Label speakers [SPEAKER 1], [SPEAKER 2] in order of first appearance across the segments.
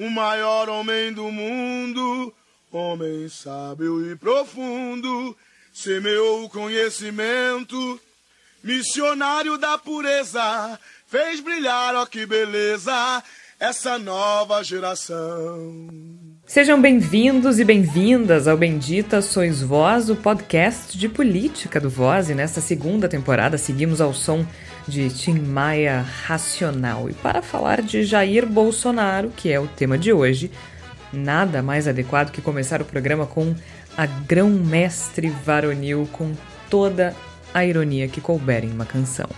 [SPEAKER 1] o maior homem do mundo, homem sábio e profundo, semeou o conhecimento, missionário da pureza, fez brilhar, ó que beleza, essa nova geração.
[SPEAKER 2] Sejam bem-vindos e bem-vindas ao Bendita Sois Voz, o podcast de política do Voz. E nesta segunda temporada seguimos ao som de Tim Maia Racional. E para falar de Jair Bolsonaro, que é o tema de hoje, nada mais adequado que começar o programa com a grão-mestre varonil com toda a ironia que couber em uma canção.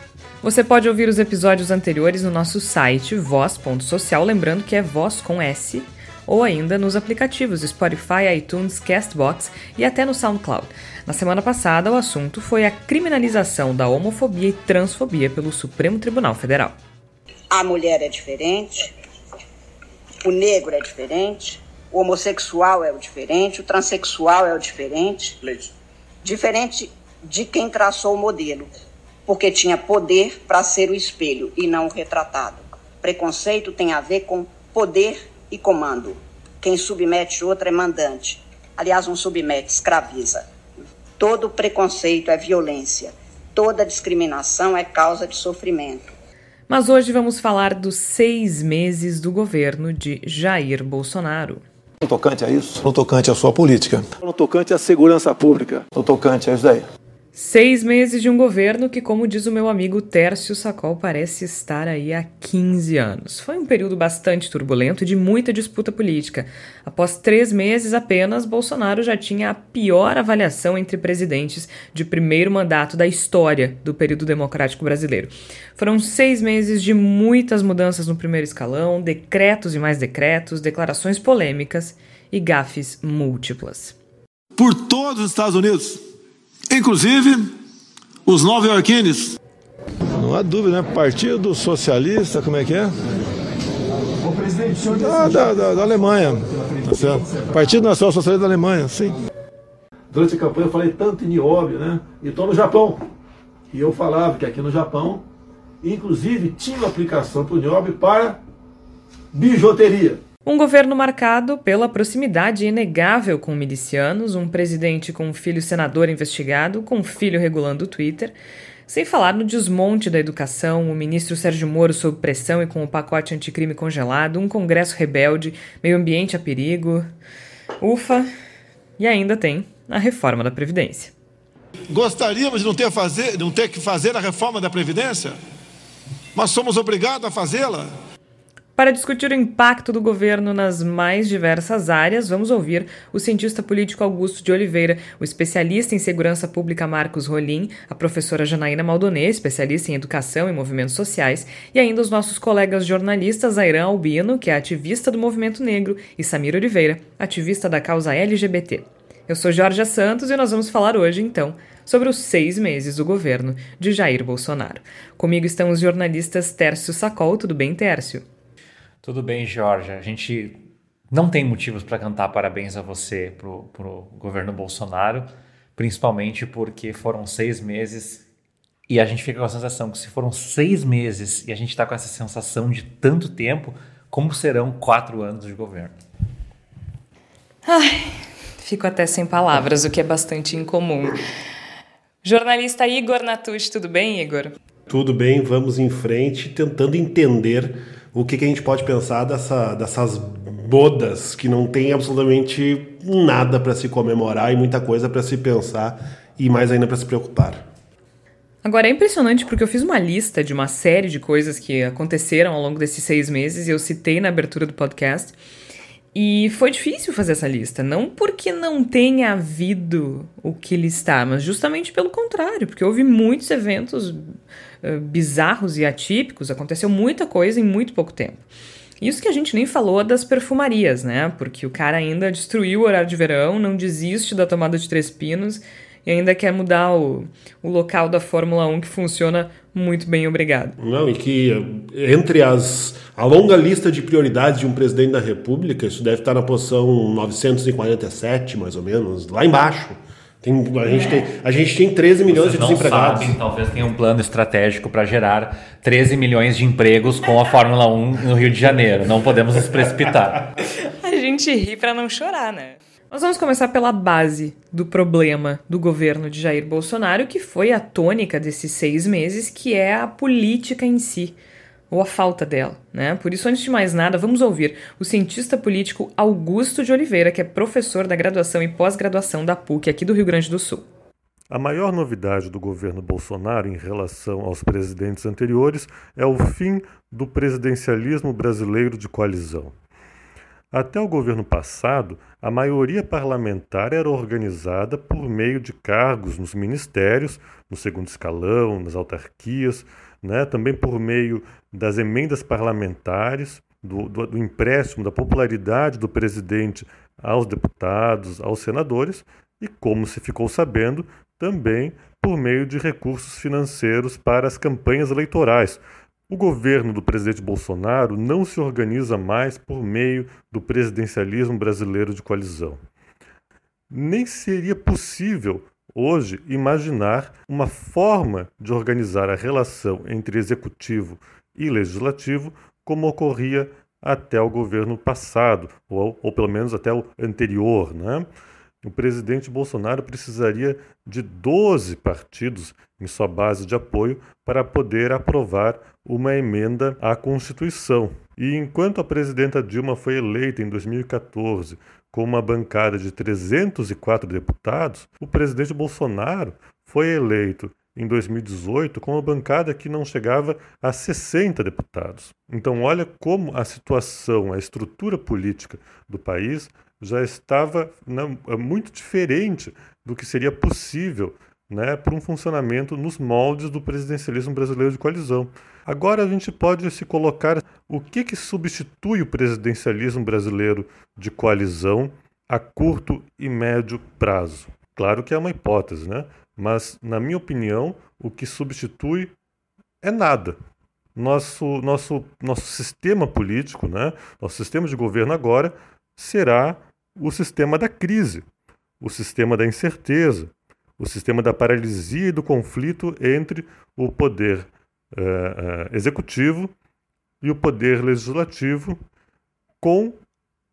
[SPEAKER 2] Você pode ouvir os episódios anteriores no nosso site voz.social, lembrando que é voz com S ou ainda nos aplicativos Spotify, iTunes, Castbox e até no SoundCloud. Na semana passada, o assunto foi a criminalização da homofobia e transfobia pelo Supremo Tribunal Federal.
[SPEAKER 3] A mulher é diferente, o negro é diferente, o homossexual é o diferente, o transexual é o diferente. Leite. Diferente de quem traçou o modelo, porque tinha poder para ser o espelho e não o retratado. Preconceito tem a ver com poder e comando. Quem submete outro é mandante. Aliás, um submete, escraviza. Todo preconceito é violência. Toda discriminação é causa de sofrimento.
[SPEAKER 2] Mas hoje vamos falar dos seis meses do governo de Jair Bolsonaro.
[SPEAKER 4] No tocante a isso? No tocante à sua política?
[SPEAKER 5] No tocante à segurança pública?
[SPEAKER 4] No tocante a isso daí?
[SPEAKER 2] Seis meses de um governo que, como diz o meu amigo Tércio Sacol, parece estar aí há 15 anos. Foi um período bastante turbulento e de muita disputa política. Após três meses apenas, Bolsonaro já tinha a pior avaliação entre presidentes de primeiro mandato da história do período democrático brasileiro. Foram seis meses de muitas mudanças no primeiro escalão, decretos e mais decretos, declarações polêmicas e gafes múltiplas.
[SPEAKER 6] Por todos os Estados Unidos inclusive os nova-iorquines.
[SPEAKER 4] Não há dúvida, né? Partido Socialista, como é que é?
[SPEAKER 6] O presidente, senhor
[SPEAKER 4] da, da, da, da Alemanha. Tá Partido Nacional Socialista da Alemanha, sim.
[SPEAKER 6] Durante a campanha eu falei tanto em nióbio, né? E estou no Japão. E eu falava que aqui no Japão, inclusive, tinha aplicação para o nióbio para bijuteria.
[SPEAKER 2] Um governo marcado pela proximidade inegável com milicianos, um presidente com um filho senador investigado, com um filho regulando o Twitter, sem falar no desmonte da educação, o ministro Sérgio Moro sob pressão e com o pacote anticrime congelado, um congresso rebelde, meio ambiente a perigo. Ufa! E ainda tem a reforma da Previdência.
[SPEAKER 6] Gostaríamos de não ter, fazer, não ter que fazer a reforma da Previdência? Mas somos obrigados a fazê-la?
[SPEAKER 2] Para discutir o impacto do governo nas mais diversas áreas, vamos ouvir o cientista político Augusto de Oliveira, o especialista em segurança pública Marcos Rolim, a professora Janaína Maldonê, especialista em educação e movimentos sociais, e ainda os nossos colegas jornalistas Airan Albino, que é ativista do movimento negro, e Samir Oliveira, ativista da causa LGBT. Eu sou Jorge Santos e nós vamos falar hoje, então, sobre os seis meses do governo de Jair Bolsonaro. Comigo estão os jornalistas Tércio Sacol. Tudo bem, Tércio?
[SPEAKER 7] Tudo bem, Jorge. A gente não tem motivos para cantar parabéns a você pro, pro governo Bolsonaro, principalmente porque foram seis meses e a gente fica com a sensação que se foram seis meses e a gente está com essa sensação de tanto tempo, como serão quatro anos de governo?
[SPEAKER 2] Ai, fico até sem palavras, o que é bastante incomum. Jornalista Igor Natucci, tudo bem, Igor?
[SPEAKER 8] Tudo bem, vamos em frente, tentando entender o que, que a gente pode pensar dessa, dessas bodas que não tem absolutamente nada para se comemorar e muita coisa para se pensar e mais ainda para se preocupar.
[SPEAKER 2] Agora é impressionante porque eu fiz uma lista de uma série de coisas que aconteceram ao longo desses seis meses e eu citei na abertura do podcast. E foi difícil fazer essa lista, não porque não tenha havido o que listar, mas justamente pelo contrário, porque houve muitos eventos eh, bizarros e atípicos, aconteceu muita coisa em muito pouco tempo. Isso que a gente nem falou das perfumarias, né? Porque o cara ainda destruiu o horário de verão, não desiste da tomada de três pinos e ainda quer mudar o, o local da Fórmula 1 que funciona muito bem, obrigado.
[SPEAKER 8] Não, e que entre as a longa lista de prioridades de um presidente da República, isso deve estar na posição 947, mais ou menos, lá embaixo Tem, a, gente tem, a gente tem 13 milhões
[SPEAKER 7] Vocês
[SPEAKER 8] de
[SPEAKER 7] não
[SPEAKER 8] desempregados.
[SPEAKER 7] sabem, talvez tenha um plano estratégico para gerar 13 milhões de empregos com a Fórmula 1 no Rio de Janeiro. Não podemos nos precipitar.
[SPEAKER 2] A gente ri para não chorar, né? Nós vamos começar pela base do problema do governo de Jair Bolsonaro, que foi a tônica desses seis meses, que é a política em si, ou a falta dela, né? Por isso, antes de mais nada, vamos ouvir o cientista político Augusto de Oliveira, que é professor da graduação e pós-graduação da PUC aqui do Rio Grande do Sul.
[SPEAKER 9] A maior novidade do governo Bolsonaro em relação aos presidentes anteriores é o fim do presidencialismo brasileiro de coalizão. Até o governo passado, a maioria parlamentar era organizada por meio de cargos nos ministérios, no segundo escalão, nas autarquias, né? também por meio das emendas parlamentares, do, do, do empréstimo da popularidade do presidente aos deputados, aos senadores, e, como se ficou sabendo, também por meio de recursos financeiros para as campanhas eleitorais, o governo do presidente Bolsonaro não se organiza mais por meio do presidencialismo brasileiro de coalizão. Nem seria possível hoje imaginar uma forma de organizar a relação entre executivo e legislativo como ocorria até o governo passado, ou, ou pelo menos até o anterior. Né? O presidente Bolsonaro precisaria de 12 partidos em sua base de apoio para poder aprovar uma emenda à Constituição. E enquanto a presidenta Dilma foi eleita em 2014 com uma bancada de 304 deputados, o presidente Bolsonaro foi eleito em 2018 com uma bancada que não chegava a 60 deputados. Então, olha como a situação, a estrutura política do país já estava né, muito diferente do que seria possível né, para um funcionamento nos moldes do presidencialismo brasileiro de coalizão. Agora a gente pode se colocar o que, que substitui o presidencialismo brasileiro de coalizão a curto e médio prazo. Claro que é uma hipótese, né? mas, na minha opinião, o que substitui é nada. Nosso, nosso, nosso sistema político, né? nosso sistema de governo agora será o sistema da crise, o sistema da incerteza, o sistema da paralisia e do conflito entre o poder eh, eh, executivo e o poder legislativo, com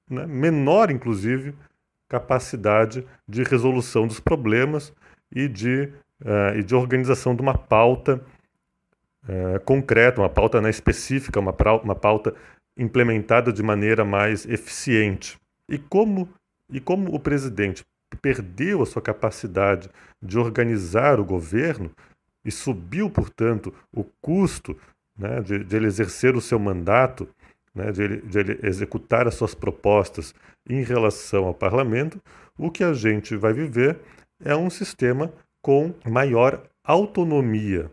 [SPEAKER 9] né, menor, inclusive, capacidade de resolução dos problemas e de, uh, e de organização de uma pauta uh, concreta, uma pauta né, específica, uma, uma pauta implementada de maneira mais eficiente. E como, e como o presidente perdeu a sua capacidade de organizar o governo e subiu, portanto, o custo né, de, de, ele exercer o seu mandato, né, de, ele, de ele executar as suas propostas em relação ao parlamento, o que a gente vai viver é um sistema com maior autonomia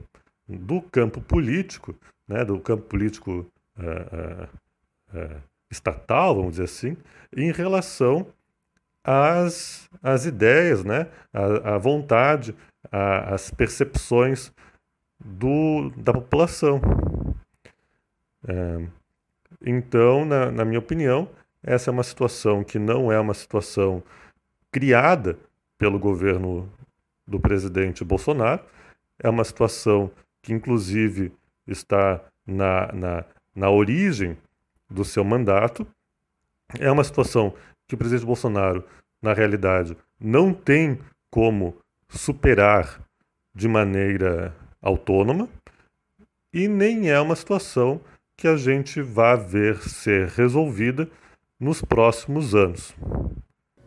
[SPEAKER 9] do campo político, né, do campo político uh, uh, uh, estatal, vamos dizer assim, em relação às, às ideias, né, à, à vontade, à, às percepções do, da população. É, então, na, na minha opinião, essa é uma situação que não é uma situação criada pelo governo do presidente Bolsonaro. É uma situação que, inclusive, está na, na, na origem do seu mandato. É uma situação que o presidente Bolsonaro, na realidade, não tem como superar de maneira autônoma e nem é uma situação que a gente vá ver ser resolvida nos próximos anos.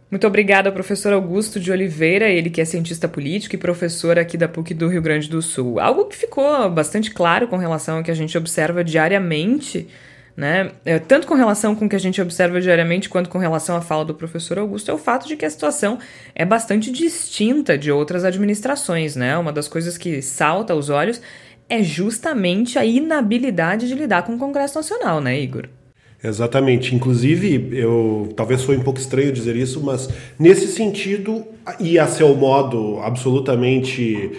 [SPEAKER 2] Muito obrigada, professor Augusto de Oliveira, ele que é cientista político e professor aqui da PUC do Rio Grande do Sul. Algo que ficou bastante claro com relação ao que a gente observa diariamente, né? É, tanto com relação com o que a gente observa diariamente quanto com relação à fala do professor Augusto, é o fato de que a situação é bastante distinta de outras administrações, né? Uma das coisas que salta aos olhos é justamente a inabilidade de lidar com o Congresso Nacional, né, Igor?
[SPEAKER 8] Exatamente. Inclusive, eu talvez foi um pouco estranho dizer isso, mas nesse sentido, e a seu modo absolutamente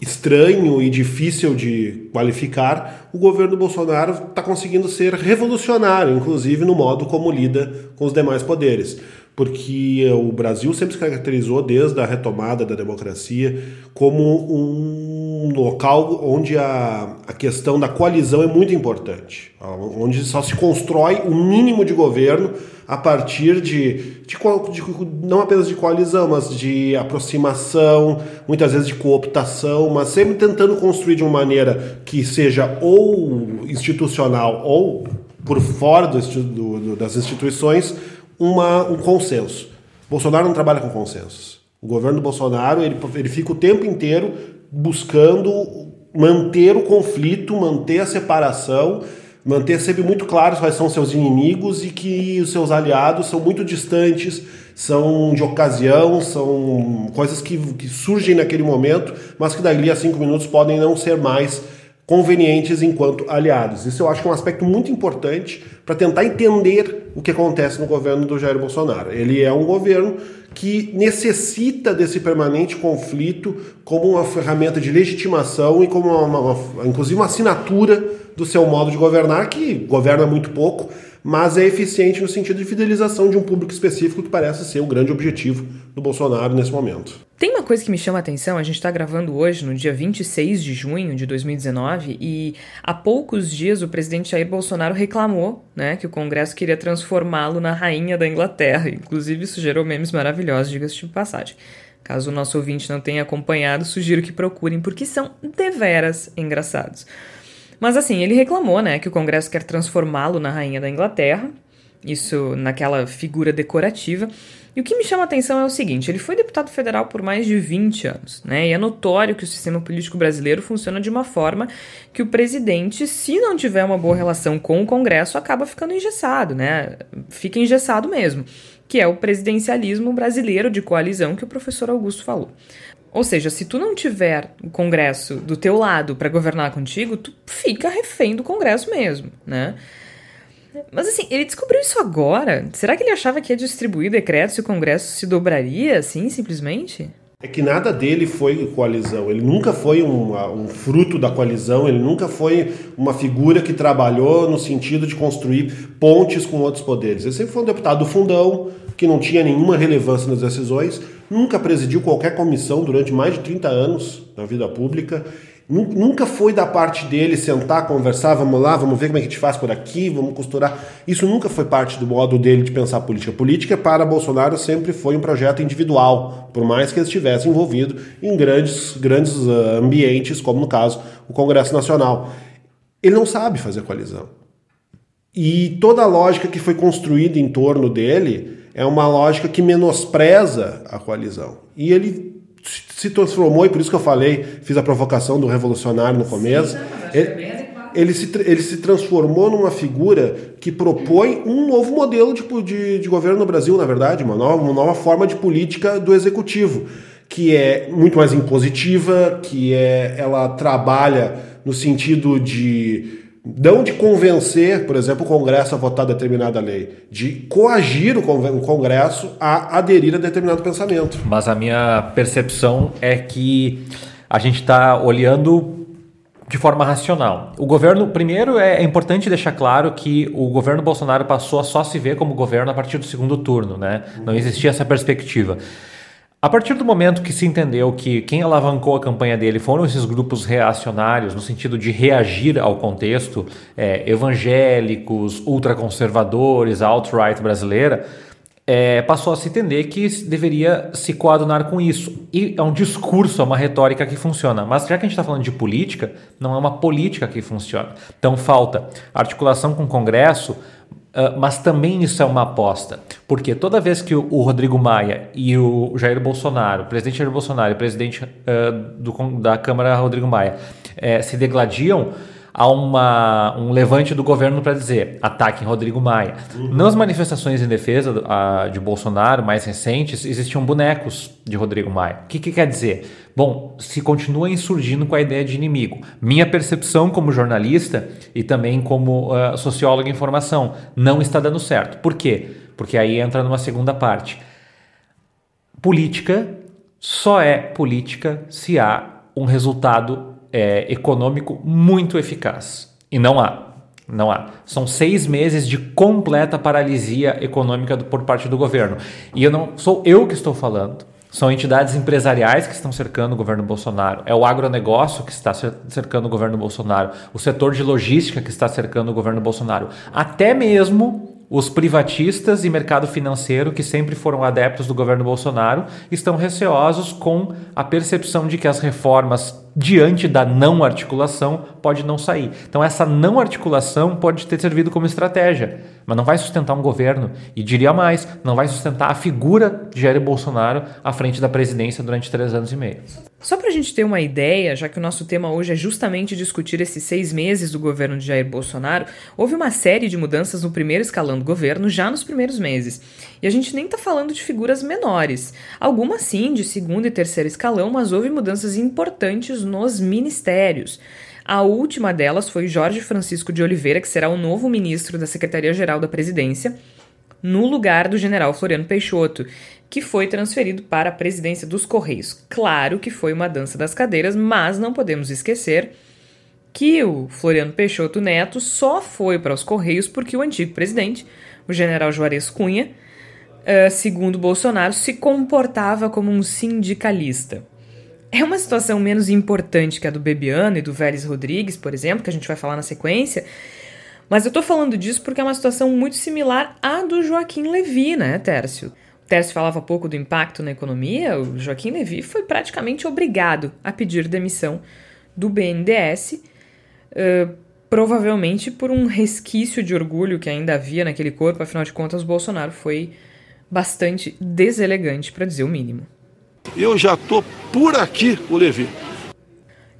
[SPEAKER 8] estranho e difícil de qualificar, o governo Bolsonaro está conseguindo ser revolucionário, inclusive no modo como lida com os demais poderes. porque o Brasil sempre se caracterizou desde a retomada da democracia como um local onde a, a questão da coalizão é muito importante, onde só se constrói o mínimo de governo a partir de, de, de, não apenas de coalizão, mas de aproximação, muitas vezes de cooptação, mas sempre tentando construir de uma maneira que seja ou institucional ou por fora do, do, das instituições uma, um consenso. Bolsonaro não trabalha com consensos. O governo do Bolsonaro ele, ele fica o tempo inteiro buscando manter o conflito, manter a separação manter sempre muito claros quais são seus inimigos e que os seus aliados são muito distantes, são de ocasião, são coisas que, que surgem naquele momento, mas que dali a cinco minutos podem não ser mais convenientes enquanto aliados. Isso eu acho que é um aspecto muito importante para tentar entender o que acontece no governo do Jair Bolsonaro. Ele é um governo que necessita desse permanente conflito como uma ferramenta de legitimação e como uma, uma, inclusive uma assinatura do seu modo de governar, que governa muito pouco, mas é eficiente no sentido de fidelização de um público específico que parece ser o grande objetivo do Bolsonaro nesse momento.
[SPEAKER 2] Tem uma coisa que me chama a atenção, a gente está gravando hoje, no dia 26 de junho de 2019, e há poucos dias o presidente Jair Bolsonaro reclamou né, que o Congresso queria transformá-lo na rainha da Inglaterra. Inclusive, isso gerou memes maravilhosos, diga-se de passagem. Caso o nosso ouvinte não tenha acompanhado, sugiro que procurem, porque são deveras engraçados. Mas assim, ele reclamou, né, que o Congresso quer transformá-lo na rainha da Inglaterra, isso naquela figura decorativa. E o que me chama a atenção é o seguinte: ele foi deputado federal por mais de 20 anos, né? E é notório que o sistema político brasileiro funciona de uma forma que o presidente, se não tiver uma boa relação com o Congresso, acaba ficando engessado, né? Fica engessado mesmo, que é o presidencialismo brasileiro de coalizão que o professor Augusto falou. Ou seja, se tu não tiver o Congresso do teu lado para governar contigo, tu fica refém do Congresso mesmo, né? Mas assim, ele descobriu isso agora? Será que ele achava que ia distribuir decretos e o Congresso se dobraria assim, simplesmente?
[SPEAKER 8] É que nada dele foi coalizão. Ele nunca foi um, um, fruto da coalizão, ele nunca foi uma figura que trabalhou no sentido de construir pontes com outros poderes. Ele sempre foi um deputado do fundão, que não tinha nenhuma relevância nas decisões, nunca presidiu qualquer comissão durante mais de 30 anos na vida pública. Nunca foi da parte dele sentar, conversar, vamos lá, vamos ver como é que a gente faz por aqui, vamos costurar. Isso nunca foi parte do modo dele de pensar política. Política para Bolsonaro sempre foi um projeto individual, por mais que ele estivesse envolvido em grandes, grandes ah, ambientes, como no caso o Congresso Nacional. Ele não sabe fazer coalizão. E toda a lógica que foi construída em torno dele é uma lógica que menospreza a coalizão. E ele se transformou, e por isso que eu falei, fiz a provocação do revolucionário no começo. Sim, ele, ele, se, ele se transformou numa figura que propõe um novo modelo de, de, de governo no Brasil, na verdade, uma nova, uma nova forma de política do executivo, que é muito mais impositiva, que é, ela trabalha no sentido de não de convencer, por exemplo, o Congresso a votar determinada lei, de coagir o Congresso a aderir a determinado pensamento.
[SPEAKER 7] Mas a minha percepção é que a gente está olhando de forma racional. O governo, primeiro, é, é importante deixar claro que o governo Bolsonaro passou a só se ver como governo a partir do segundo turno, né? Não existia essa perspectiva. A partir do momento que se entendeu que quem alavancou a campanha dele foram esses grupos reacionários, no sentido de reagir ao contexto, é, evangélicos, ultraconservadores, alt-right brasileira, é, passou a se entender que deveria se coadunar com isso. E é um discurso, é uma retórica que funciona. Mas já que a gente está falando de política, não é uma política que funciona. Então falta articulação com o Congresso, Uh, mas também isso é uma aposta, porque toda vez que o, o, Rodrigo Maia e o Jair Bolsonaro, o presidente Jair Bolsonaro e o presidente uh, do, da Câmara Rodrigo Maia, uh, se degladiam, há uma, um levante do governo para dizer ataquem Rodrigo Maia. Uhum. Nas manifestações em defesa de Bolsonaro mais recentes, existiam bonecos de Rodrigo Maia. O que, que quer dizer? Bom, se continua insurgindo com a ideia de inimigo. Minha percepção como jornalista e também como uh, sociólogo em formação não está dando certo. Por quê? Porque aí entra numa segunda parte. Política só é política se há um resultado é, econômico muito eficaz. E não há. Não há. São seis meses de completa paralisia econômica do, por parte do governo. E eu não sou eu que estou falando. São entidades empresariais que estão cercando o governo Bolsonaro. É o agronegócio que está cercando o governo Bolsonaro. O setor de logística que está cercando o governo Bolsonaro. Até mesmo os privatistas e mercado financeiro, que sempre foram adeptos do governo Bolsonaro, estão receosos com a percepção de que as reformas diante da não articulação pode não sair. Então essa não articulação pode ter servido como estratégia, mas não vai sustentar um governo e diria mais, não vai sustentar a figura de Jair Bolsonaro à frente da presidência durante três anos e meio.
[SPEAKER 2] Só para a gente ter uma ideia, já que o nosso tema hoje é justamente discutir esses seis meses do governo de Jair Bolsonaro, houve uma série de mudanças no primeiro escalão do governo já nos primeiros meses. E a gente nem está falando de figuras menores. Algumas sim, de segundo e terceiro escalão, mas houve mudanças importantes nos ministérios. A última delas foi Jorge Francisco de Oliveira, que será o novo ministro da Secretaria-Geral da Presidência, no lugar do general Floriano Peixoto, que foi transferido para a presidência dos Correios. Claro que foi uma dança das cadeiras, mas não podemos esquecer que o Floriano Peixoto Neto só foi para os Correios porque o antigo presidente, o general Juarez Cunha, uh, segundo Bolsonaro, se comportava como um sindicalista. É uma situação menos importante que a do Bebiano e do Vélez Rodrigues, por exemplo, que a gente vai falar na sequência, mas eu tô falando disso porque é uma situação muito similar à do Joaquim Levy, né, Tércio? O Tércio falava pouco do impacto na economia, o Joaquim Levy foi praticamente obrigado a pedir demissão do BNDES, uh, provavelmente por um resquício de orgulho que ainda havia naquele corpo, afinal de contas, Bolsonaro foi bastante deselegante, para dizer o mínimo.
[SPEAKER 6] Eu já tô por aqui, o Levi.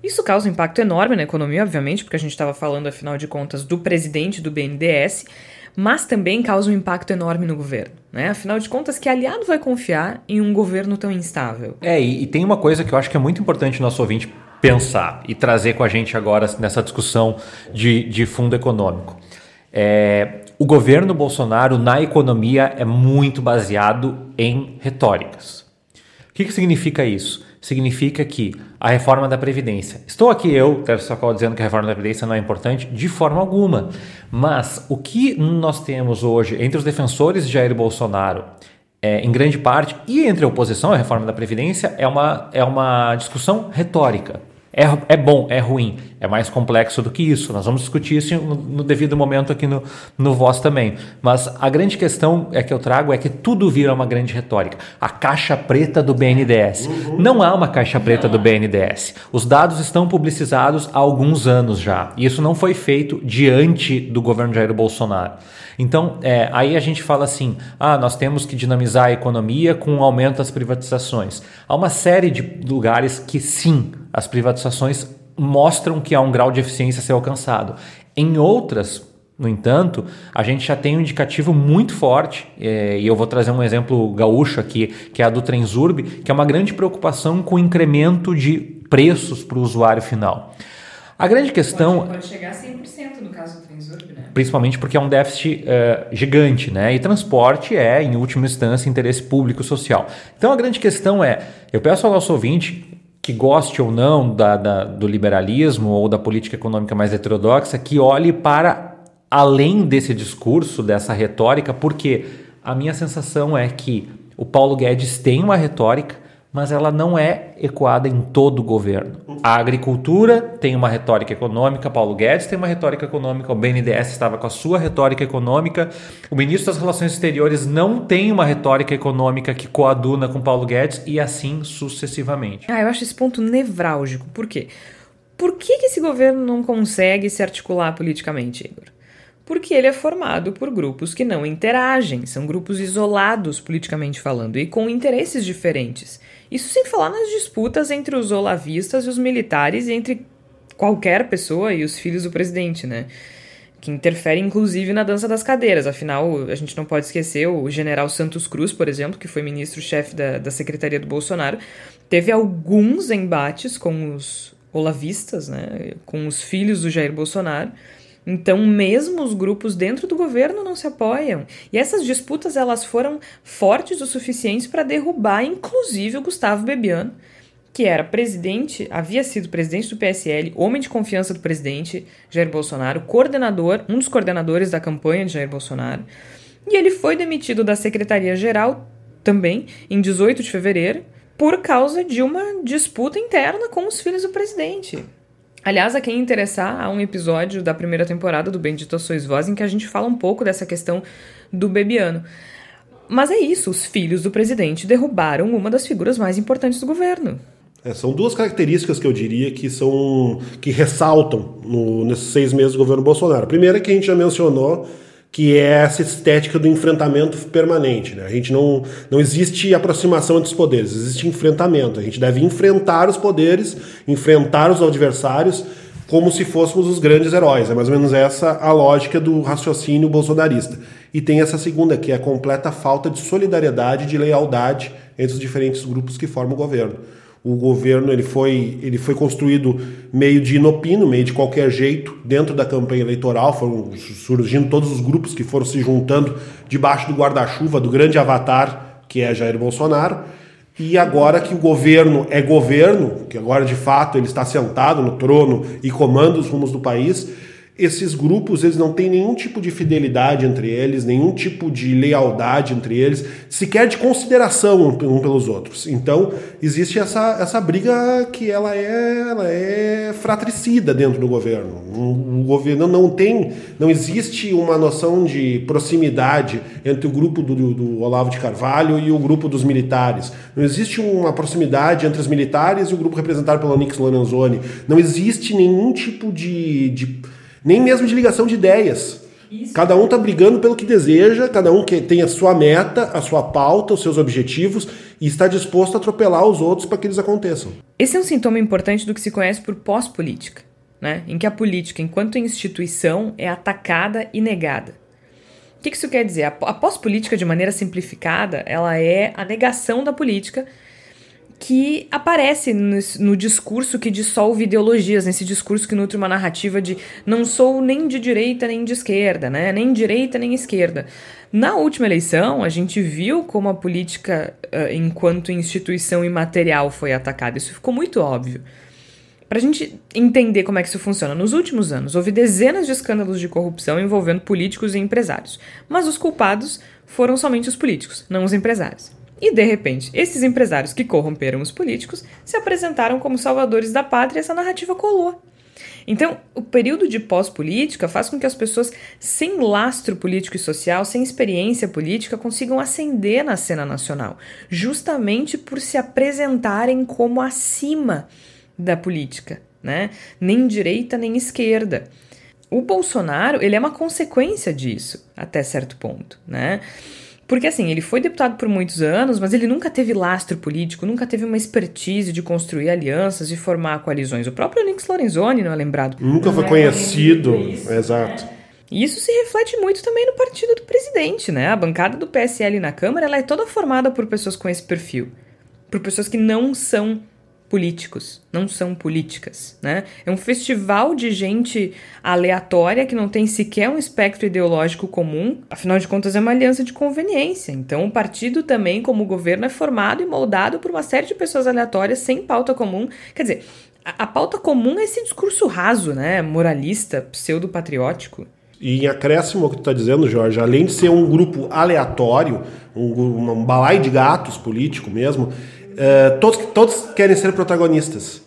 [SPEAKER 2] Isso causa um impacto enorme na economia, obviamente, porque a gente estava falando, afinal de contas, do presidente do BNDES, mas também causa um impacto enorme no governo. Né? Afinal de contas, que aliado vai confiar em um governo tão instável?
[SPEAKER 7] É, e, e tem uma coisa que eu acho que é muito importante o nosso ouvinte pensar e trazer com a gente agora nessa discussão de, de fundo econômico. É, o governo Bolsonaro na economia é muito baseado em retóricas. O que, que significa isso? Significa que a reforma da Previdência. Estou aqui eu, Teres Socorro, dizendo que a reforma da Previdência não é importante de forma alguma. Mas o que nós temos hoje entre os defensores de Jair Bolsonaro, é, em grande parte, e entre a oposição à reforma da Previdência, é uma, é uma discussão retórica. É, é bom, é ruim, é mais complexo do que isso. Nós vamos discutir isso no, no, devido momento aqui no, no Voz também. Mas a grande questão é que eu trago é que tudo vira uma grande retórica. A caixa preta do BNDES. Uhum. Não há uma caixa preta do BNDES. Os dados estão publicizados há alguns anos já. E isso não foi feito diante do governo Jair Bolsonaro. Então, é, aí a gente fala assim: ah, nós temos que dinamizar a economia com o aumento das privatizações. Há uma série de lugares que sim, as privatizações mostram que há um grau de eficiência a ser alcançado. Em outras, no entanto, a gente já tem um indicativo muito forte, é, e eu vou trazer um exemplo gaúcho aqui, que é a do Transurb, que é uma grande preocupação com o incremento de preços para o usuário final. A grande questão.
[SPEAKER 2] Pode, pode chegar a 100% no caso do Transurb, né?
[SPEAKER 7] Principalmente porque é um déficit uh, gigante, né? E transporte é, em última instância, interesse público social. Então a grande questão é: eu peço ao nosso ouvinte que goste ou não da, da, do liberalismo ou da política econômica mais heterodoxa, que olhe para além desse discurso, dessa retórica, porque a minha sensação é que o Paulo Guedes tem uma retórica mas ela não é ecoada em todo o governo. A agricultura tem uma retórica econômica, Paulo Guedes tem uma retórica econômica, o BNDES estava com a sua retórica econômica, o ministro das Relações Exteriores não tem uma retórica econômica que coaduna com Paulo Guedes e assim sucessivamente.
[SPEAKER 2] Ah, eu acho esse ponto nevrálgico. Por quê? Por que, que esse governo não consegue se articular politicamente, Igor? porque ele é formado por grupos que não interagem, são grupos isolados politicamente falando e com interesses diferentes. Isso sem falar nas disputas entre os olavistas e os militares e entre qualquer pessoa e os filhos do presidente, né? Que interfere inclusive na dança das cadeiras. Afinal, a gente não pode esquecer o general Santos Cruz, por exemplo, que foi ministro-chefe da, da secretaria do Bolsonaro, teve alguns embates com os olavistas, né? Com os filhos do Jair Bolsonaro então, mesmo os grupos dentro do governo não se apoiam. E essas disputas elas foram fortes o suficiente para derrubar, inclusive, o Gustavo Bebiano, que era presidente, havia sido presidente do PSL, homem de confiança do presidente Jair Bolsonaro, coordenador, um dos coordenadores da campanha de Jair Bolsonaro, e ele foi demitido da Secretaria-Geral também em 18 de fevereiro por causa de uma disputa interna com os filhos do presidente. Aliás, a quem interessar, há um episódio da primeira temporada do Bendito Sois Voz em que a gente fala um pouco dessa questão do Bebiano. Mas é isso, os filhos do presidente derrubaram uma das figuras mais importantes do governo.
[SPEAKER 8] É, são duas características que eu diria que são que ressaltam no, nesses seis meses do governo Bolsonaro. A primeira é que a gente já mencionou, que é essa estética do enfrentamento permanente. Né? A gente não, não existe aproximação entre os poderes, existe enfrentamento. A gente deve enfrentar os poderes, enfrentar os adversários como se fôssemos os grandes heróis. É mais ou menos essa a lógica do raciocínio bolsonarista. E tem essa segunda, que é a completa falta de solidariedade e de lealdade entre os diferentes grupos que formam o governo o governo ele foi, ele foi construído meio de inopino, meio de qualquer jeito, dentro da campanha eleitoral, foram surgindo todos os grupos que foram se juntando debaixo do guarda-chuva do grande avatar que é Jair Bolsonaro. E agora que o governo é governo, que agora de fato ele está sentado no trono e comanda os rumos do país, esses grupos eles não têm nenhum tipo de fidelidade entre eles, nenhum tipo de lealdade entre eles, sequer de consideração um, pelos outros. Então existe essa, essa briga que ela é, ela é fratricida dentro do governo. O, governo não tem, não existe uma noção de proximidade entre o grupo do, do Olavo de Carvalho e o grupo dos militares. Não existe uma proximidade entre os militares e o grupo representado pelo Nix Lorenzoni. Não existe nenhum tipo de, de nem mesmo de ligação de ideias. Isso. Cada um está brigando pelo que deseja, cada um que tem a sua meta, a sua pauta, os seus objetivos e está disposto a atropelar os outros para que eles aconteçam.
[SPEAKER 2] Esse é um sintoma importante do que se conhece por pós-política, né? em que a política, enquanto instituição, é atacada e negada. O que isso quer dizer? A pós-política, de maneira simplificada, ela é a negação da política que aparece no, no, discurso que dissolve ideologias, nesse discurso que nutre uma narrativa de não sou nem de direita nem de esquerda, né? Nem direita nem esquerda. Na última eleição, a gente viu como a política, uh, enquanto instituição imaterial, foi atacada. Isso ficou muito óbvio. Para a gente entender como é que isso funciona, nos últimos anos houve dezenas de escândalos de corrupção envolvendo políticos e empresários, mas os culpados foram somente os políticos, não os empresários. E de repente, esses empresários que corromperam os políticos se apresentaram como salvadores da pátria e essa narrativa colou. Então, o período de pós-política faz com que as pessoas sem lastro político e social, sem experiência política, consigam ascender na cena nacional, justamente por se apresentarem como acima da política, né? Nem direita nem esquerda. O Bolsonaro, ele é uma consequência disso, até certo ponto, né? Porque assim, ele foi deputado por muitos anos, mas ele nunca teve lastro político, nunca teve uma expertise de construir alianças e formar coalizões. O próprio Nix Lorenzoni não é lembrado.
[SPEAKER 8] Nunca foi é conhecido, isso, exato.
[SPEAKER 2] E isso se reflete muito também no partido do presidente, né? A bancada do PSL na Câmara ela é toda formada por pessoas com esse perfil. Por pessoas que não são políticos, não são políticas, né? É um festival de gente aleatória que não tem sequer um espectro ideológico comum, afinal de contas é uma aliança de conveniência. Então o partido também, como governo, é formado e moldado por uma série de pessoas aleatórias sem pauta comum. Quer dizer, a, a pauta comum é esse discurso raso, né? Moralista, pseudo-patriótico.
[SPEAKER 8] E em acréscimo ao que tu está dizendo, Jorge, além de ser um grupo aleatório, um, um balai de gatos político mesmo, é, todos, todos querem ser protagonistas.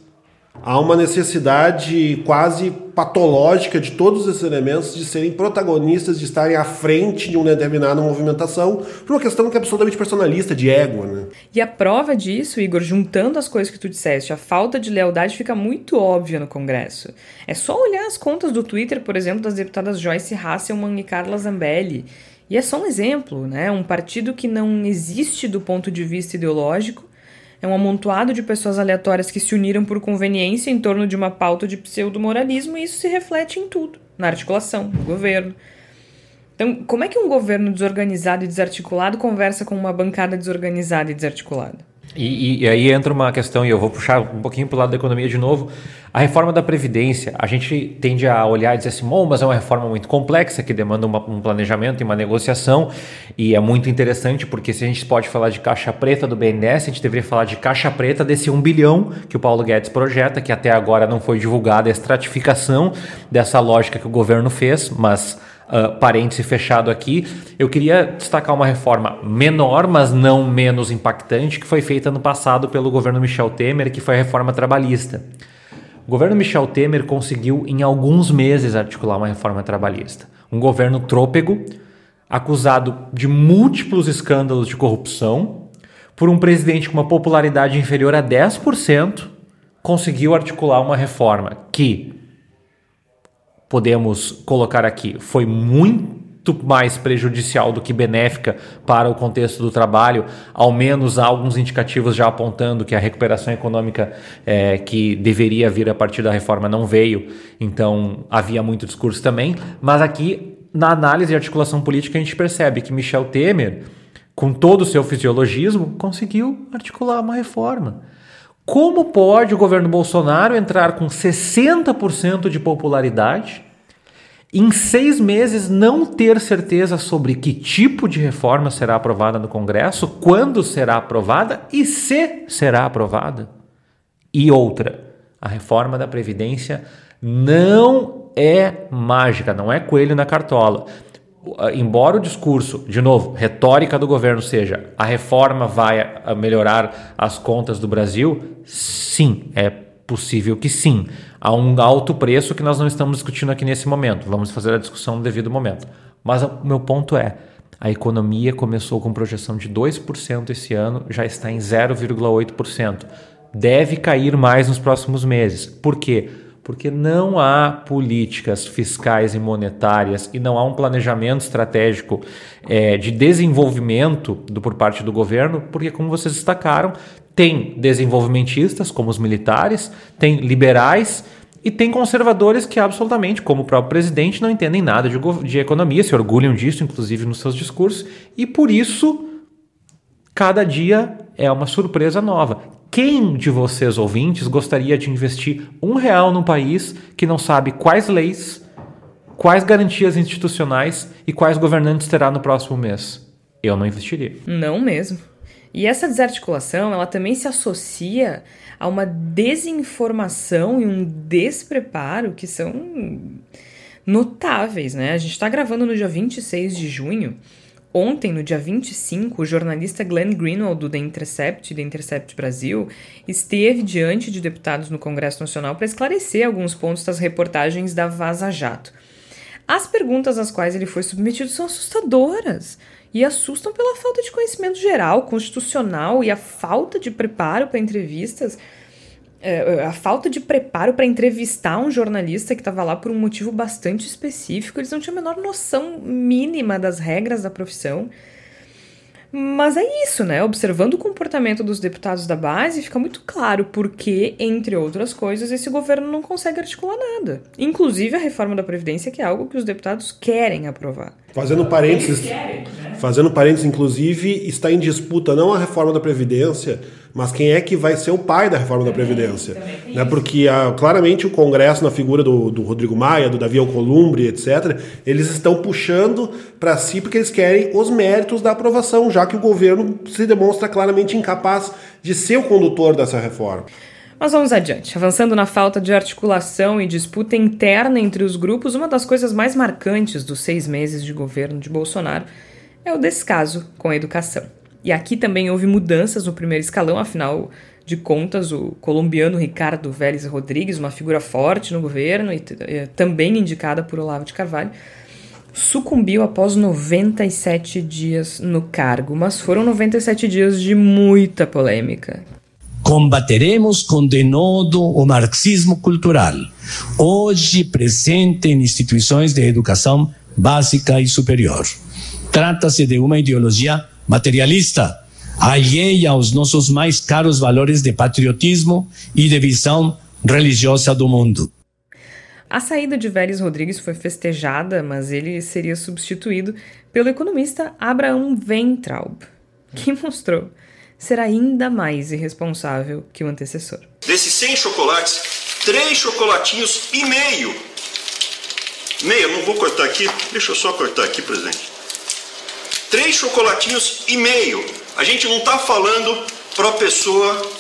[SPEAKER 8] Há uma necessidade quase patológica de todos esses elementos de serem protagonistas, de estarem à frente de uma determinada movimentação, por uma questão que é absolutamente personalista, de ego. Né?
[SPEAKER 2] E a prova disso, Igor, juntando as coisas que tu disseste, a falta de lealdade fica muito óbvia no Congresso. É só olhar as contas do Twitter, por exemplo, das deputadas Joyce Hasselman e Carla Zambelli. E é só um exemplo, né? Um partido que não existe do ponto de vista ideológico, é um amontoado de pessoas aleatórias que se uniram por conveniência em torno de uma pauta de pseudo-moralismo e isso se reflete em tudo, na articulação, no governo. Então, como é que um governo desorganizado e desarticulado conversa com uma bancada desorganizada e desarticulada?
[SPEAKER 7] E, e, aí entra uma questão, e eu vou puxar um pouquinho para o lado da economia de novo. A reforma da Previdência, a gente tende a olhar e dizer assim, bom, mas é uma reforma muito complexa que demanda uma, um planejamento e uma negociação, e é muito interessante porque se a gente pode falar de caixa preta do BNDES, a gente deveria falar de caixa preta desse 1 bilhão que o Paulo Guedes projeta, que até agora não foi divulgada a estratificação dessa lógica que o governo fez, mas uh, parêntese fechado aqui, eu queria destacar uma reforma menor, mas não menos impactante, que foi feita no passado pelo governo Michel Temer, que foi a reforma trabalhista. O governo Michel Temer conseguiu, em alguns meses, articular uma reforma trabalhista. Um governo trôpego, acusado de múltiplos escândalos de corrupção, por um presidente com uma popularidade inferior a 10%, conseguiu articular uma reforma que podemos colocar aqui, foi muito mais prejudicial do que benéfica para o contexto do trabalho, ao menos há alguns indicativos já apontando que a recuperação econômica é, que deveria vir a partir da reforma não veio, então havia muito discurso também, mas aqui na análise e articulação política a gente percebe que Michel Temer, com todo o seu fisiologismo, conseguiu articular uma reforma. Como pode o governo Bolsonaro entrar com 60% de popularidade, em seis meses não ter certeza sobre que tipo de reforma será aprovada no Congresso, quando será aprovada e se será aprovada? E outra, a reforma da Previdência não é mágica, não é coelho na cartola embora o discurso, de novo, retórica do governo seja a reforma vai melhorar as contas do Brasil, sim, é possível que sim. Há um alto preço que nós não estamos discutindo aqui nesse momento. Vamos fazer a discussão no devido momento. Mas o meu ponto é, a economia começou com projeção de 2% esse ano, já está em 0,8%. Deve cair mais nos próximos meses. Por quê? Porque não há políticas fiscais e monetárias e não há um planejamento estratégico é, de desenvolvimento do, por parte do governo, porque, como vocês destacaram, tem desenvolvimentistas, como os militares, tem liberais e tem conservadores que absolutamente, como o próprio presidente, não entendem nada de, de economia, se orgulham disso, inclusive nos seus discursos, e por isso cada dia é uma surpresa nova. Quem de vocês ouvintes gostaria de investir um real num país que não sabe quais leis, quais garantias institucionais e quais governantes terá no próximo mês? Eu não investiria.
[SPEAKER 2] Não mesmo. E essa desarticulação, ela também se associa a uma desinformação e um despreparo que são notáveis, né? A gente está gravando no dia 26 de junho Ontem, no dia 25, o jornalista Glenn Greenwald do The Intercept, The Intercept Brasil, esteve diante de deputados no Congresso Nacional para esclarecer alguns pontos das reportagens da Vaza Jato. As perguntas às quais ele foi submetido são assustadoras e assustam pela falta de conhecimento geral, constitucional e a falta de preparo para entrevistas é, a falta de preparo para entrevistar um jornalista que estava lá por um motivo bastante específico, eles não tinham a menor noção mínima das regras da profissão. Mas é isso, né? Observando o comportamento dos deputados da base, fica muito claro porque, entre outras coisas, esse governo não consegue articular nada. Inclusive a reforma da Previdência, que é algo que os deputados querem aprovar.
[SPEAKER 8] Fazendo parênteses, querem, né? fazendo parênteses, inclusive, está em disputa não a reforma da Previdência, mas quem é que vai ser o pai da reforma da Previdência. Né? Porque ah, claramente o Congresso, na figura do, do Rodrigo Maia, do Davi Alcolumbre, etc., eles estão puxando para si porque eles querem os méritos da aprovação, já que o governo se demonstra claramente incapaz de ser o condutor dessa reforma.
[SPEAKER 2] Mas vamos adiante. Avançando na falta de articulação e disputa interna entre os grupos, uma das coisas mais marcantes dos seis meses de governo de Bolsonaro é o descaso com a educação. E aqui também houve mudanças no primeiro escalão, afinal de contas, o colombiano Ricardo Vélez Rodrigues, uma figura forte no governo e eh, também indicada por Olavo de Carvalho, sucumbiu após 97 dias no cargo, mas foram 97 dias de muita polêmica.
[SPEAKER 10] Combateremos com denodo o marxismo cultural, hoje presente em instituições de educação básica e superior. Trata-se de uma ideologia materialista, alheia aos nossos mais caros valores de patriotismo e de visão religiosa do mundo.
[SPEAKER 2] A saída de Vélez Rodrigues foi festejada, mas ele seria substituído pelo economista Abraham Weintraub, que mostrou será ainda mais irresponsável que o antecessor.
[SPEAKER 11] Desses 100 chocolates, três chocolatinhos e meio. Meio, não vou cortar aqui, deixa eu só cortar aqui, presidente. Três chocolatinhos e meio. A gente não está falando para pessoa.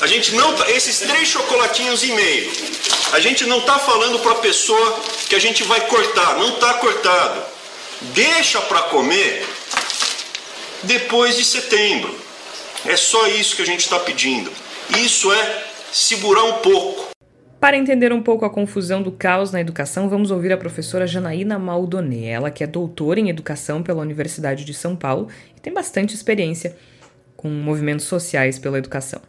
[SPEAKER 11] A gente não tá, esses três chocolatinhos e meio. A gente não está falando para pessoa que a gente vai cortar. Não está cortado. Deixa para comer depois de setembro. É só isso que a gente está pedindo. Isso é segurar um pouco.
[SPEAKER 2] Para entender um pouco a confusão do caos na educação, vamos ouvir a professora Janaína Maldonê, ela que é doutora em educação pela Universidade de São Paulo e tem bastante experiência com movimentos sociais pela educação.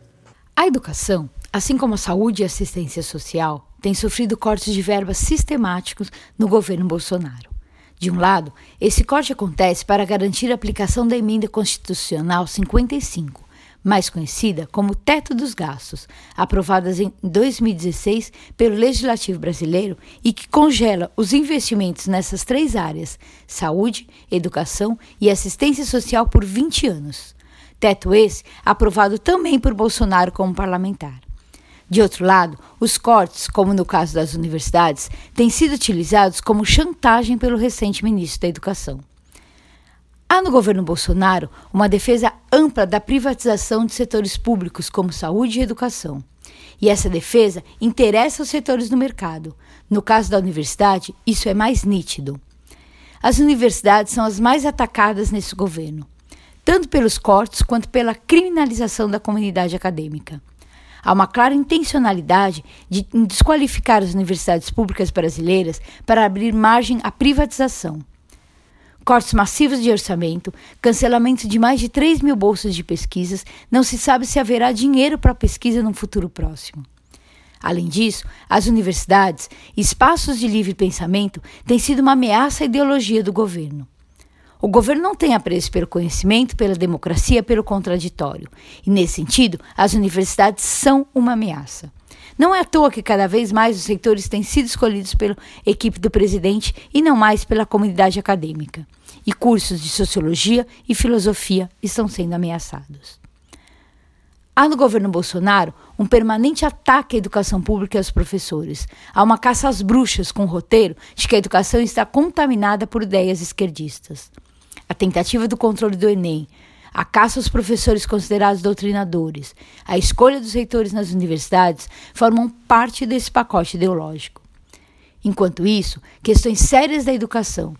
[SPEAKER 12] A educação, assim como a saúde e assistência social, tem sofrido cortes de verbas sistemáticos no governo Bolsonaro. De um lado, esse corte acontece para garantir a aplicação da emenda constitucional 55, mais conhecida como Teto dos Gastos, aprovada em 2016 pelo Legislativo Brasileiro e que congela os investimentos nessas três áreas: saúde, educação e assistência social por 20 anos. Teto esse aprovado também por Bolsonaro como parlamentar. De outro lado, os cortes, como no caso das universidades, têm sido utilizados como chantagem pelo recente ministro da Educação. Há no governo Bolsonaro uma defesa ampla da privatização de setores públicos como saúde e educação. E essa defesa interessa os setores do mercado. No caso da universidade, isso é mais nítido. As universidades são as mais atacadas nesse governo, tanto pelos cortes quanto pela criminalização da comunidade acadêmica. Há uma clara intencionalidade de desqualificar as universidades públicas brasileiras para abrir margem à privatização. Cortes massivos de orçamento, cancelamento de mais de 3 mil bolsas de pesquisas, não se sabe se haverá dinheiro para pesquisa no futuro próximo. Além disso, as universidades, espaços de livre pensamento, têm sido uma ameaça à ideologia do governo. O governo não tem apreço pelo conhecimento, pela democracia, pelo contraditório. E, nesse sentido, as universidades são uma ameaça. Não é à toa que cada vez mais os setores têm sido escolhidos pela equipe do presidente e não mais pela comunidade acadêmica. E cursos de sociologia e filosofia estão sendo ameaçados. Há no governo Bolsonaro um permanente ataque à educação pública e aos professores. Há uma caça às bruxas com o roteiro de que a educação está contaminada por ideias esquerdistas a tentativa do controle do Enem, a caça aos professores considerados doutrinadores, a escolha dos reitores nas universidades formam parte desse pacote ideológico. Enquanto isso, questões sérias da educação,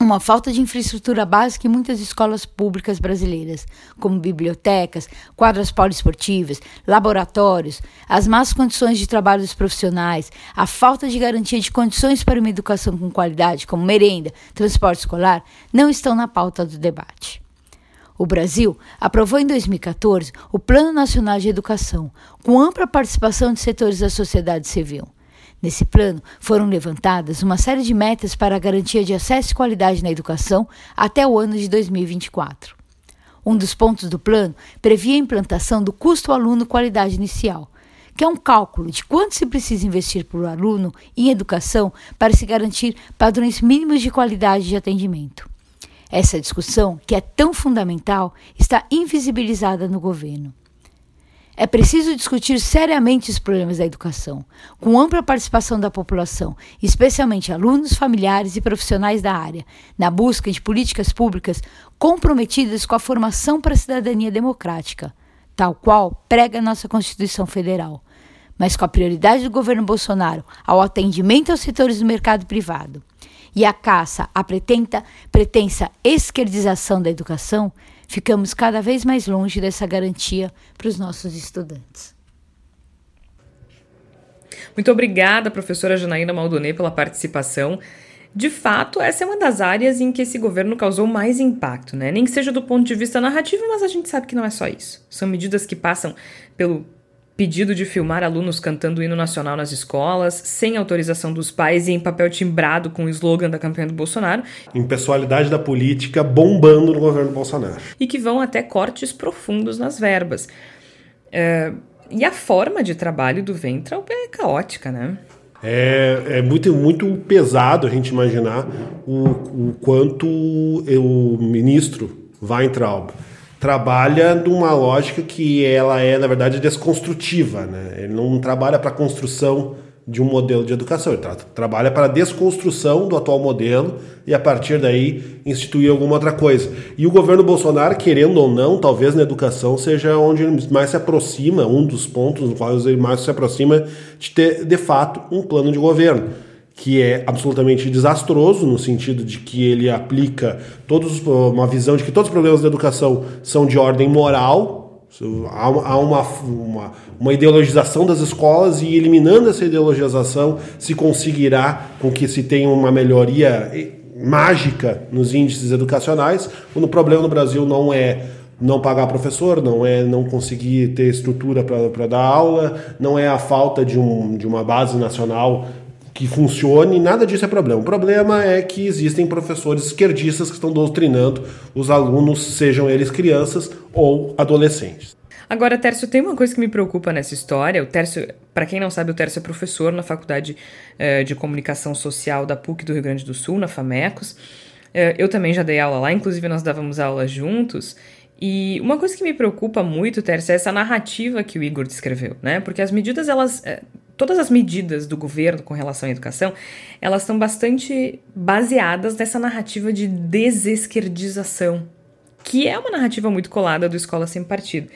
[SPEAKER 12] uma falta de infraestrutura básica em muitas escolas públicas brasileiras, como bibliotecas, quadras poliesportivas, laboratórios, as más condições de trabalho dos profissionais, a falta de garantia de condições para uma educação com qualidade, como merenda, transporte escolar, não estão na pauta do debate. O Brasil aprovou em 2014 o Plano Nacional de Educação, com ampla participação de setores da sociedade civil. Nesse plano, foram levantadas uma série de metas para a garantia de acesso e qualidade na educação até o ano de 2024. Um dos pontos do plano previa a implantação do custo aluno qualidade inicial, que é um cálculo de quanto se precisa investir por aluno em educação para se garantir padrões mínimos de qualidade de atendimento. Essa discussão, que é tão fundamental, está invisibilizada no governo. É preciso discutir seriamente os problemas da educação, com ampla participação da população, especialmente alunos, familiares e profissionais da área, na busca de políticas públicas comprometidas com a formação para a cidadania democrática, tal qual prega nossa Constituição Federal, mas com a prioridade do governo Bolsonaro ao atendimento aos setores do mercado privado e a caça à pretenta, pretensa esquerdização da educação, ficamos cada vez mais longe dessa garantia para os nossos estudantes.
[SPEAKER 2] Muito obrigada, professora Janaína Maldonê, pela participação. De fato, essa é uma das áreas em que esse governo causou mais impacto, né? Nem que seja do ponto de vista narrativo, mas a gente sabe que não é só isso. São medidas que passam pelo pedido de filmar alunos cantando o hino nacional nas escolas, sem autorização dos pais e em papel timbrado com o slogan da campanha do Bolsonaro.
[SPEAKER 8] Impessoalidade da política bombando no governo Bolsonaro.
[SPEAKER 2] E que vão até cortes profundos nas verbas. É, e a forma de trabalho do Ventral é caótica, né?
[SPEAKER 8] É, é muito, muito pesado a gente imaginar o, o quanto o ministro Weintraub trabalha numa lógica que ela é, na verdade, desconstrutiva. Né? Ele não trabalha para a construção de um modelo de educação, ele tra trabalha para a desconstrução do atual modelo e, a partir daí, instituir alguma outra coisa. E o governo Bolsonaro, querendo ou não, talvez na educação seja onde ele mais se aproxima, um dos pontos nos quais ele mais se aproxima de ter, de fato, um plano de governo que é absolutamente desastroso no sentido de que ele aplica todos uma visão de que todos os problemas da educação são de ordem moral. Há uma, uma, uma ideologização das escolas e eliminando essa ideologização se conseguirá com que se tenha uma melhoria mágica nos índices educacionais quando o problema no Brasil não é não pagar professor, não é não conseguir ter estrutura para dar aula, não é a falta de, um, de uma base nacional que funcione, nada disso é problema. O problema é que existem professores esquerdistas que estão doutrinando os alunos, sejam eles crianças ou adolescentes.
[SPEAKER 2] Agora, Tércio, tem uma coisa que me preocupa nessa história. O Tércio, para quem não sabe, o Tércio é professor na Faculdade eh, de Comunicação Social da PUC do Rio Grande do Sul, na FAMECOS. Eh, eu também já dei aula lá, inclusive nós dávamos aula juntos. E uma coisa que me preocupa muito, Tércio, é essa narrativa que o Igor descreveu, né? Porque as medidas, elas. Eh, todas as medidas do governo com relação à educação, elas estão bastante baseadas nessa narrativa de desesquerdização, que é uma narrativa muito colada do Escola Sem Partido.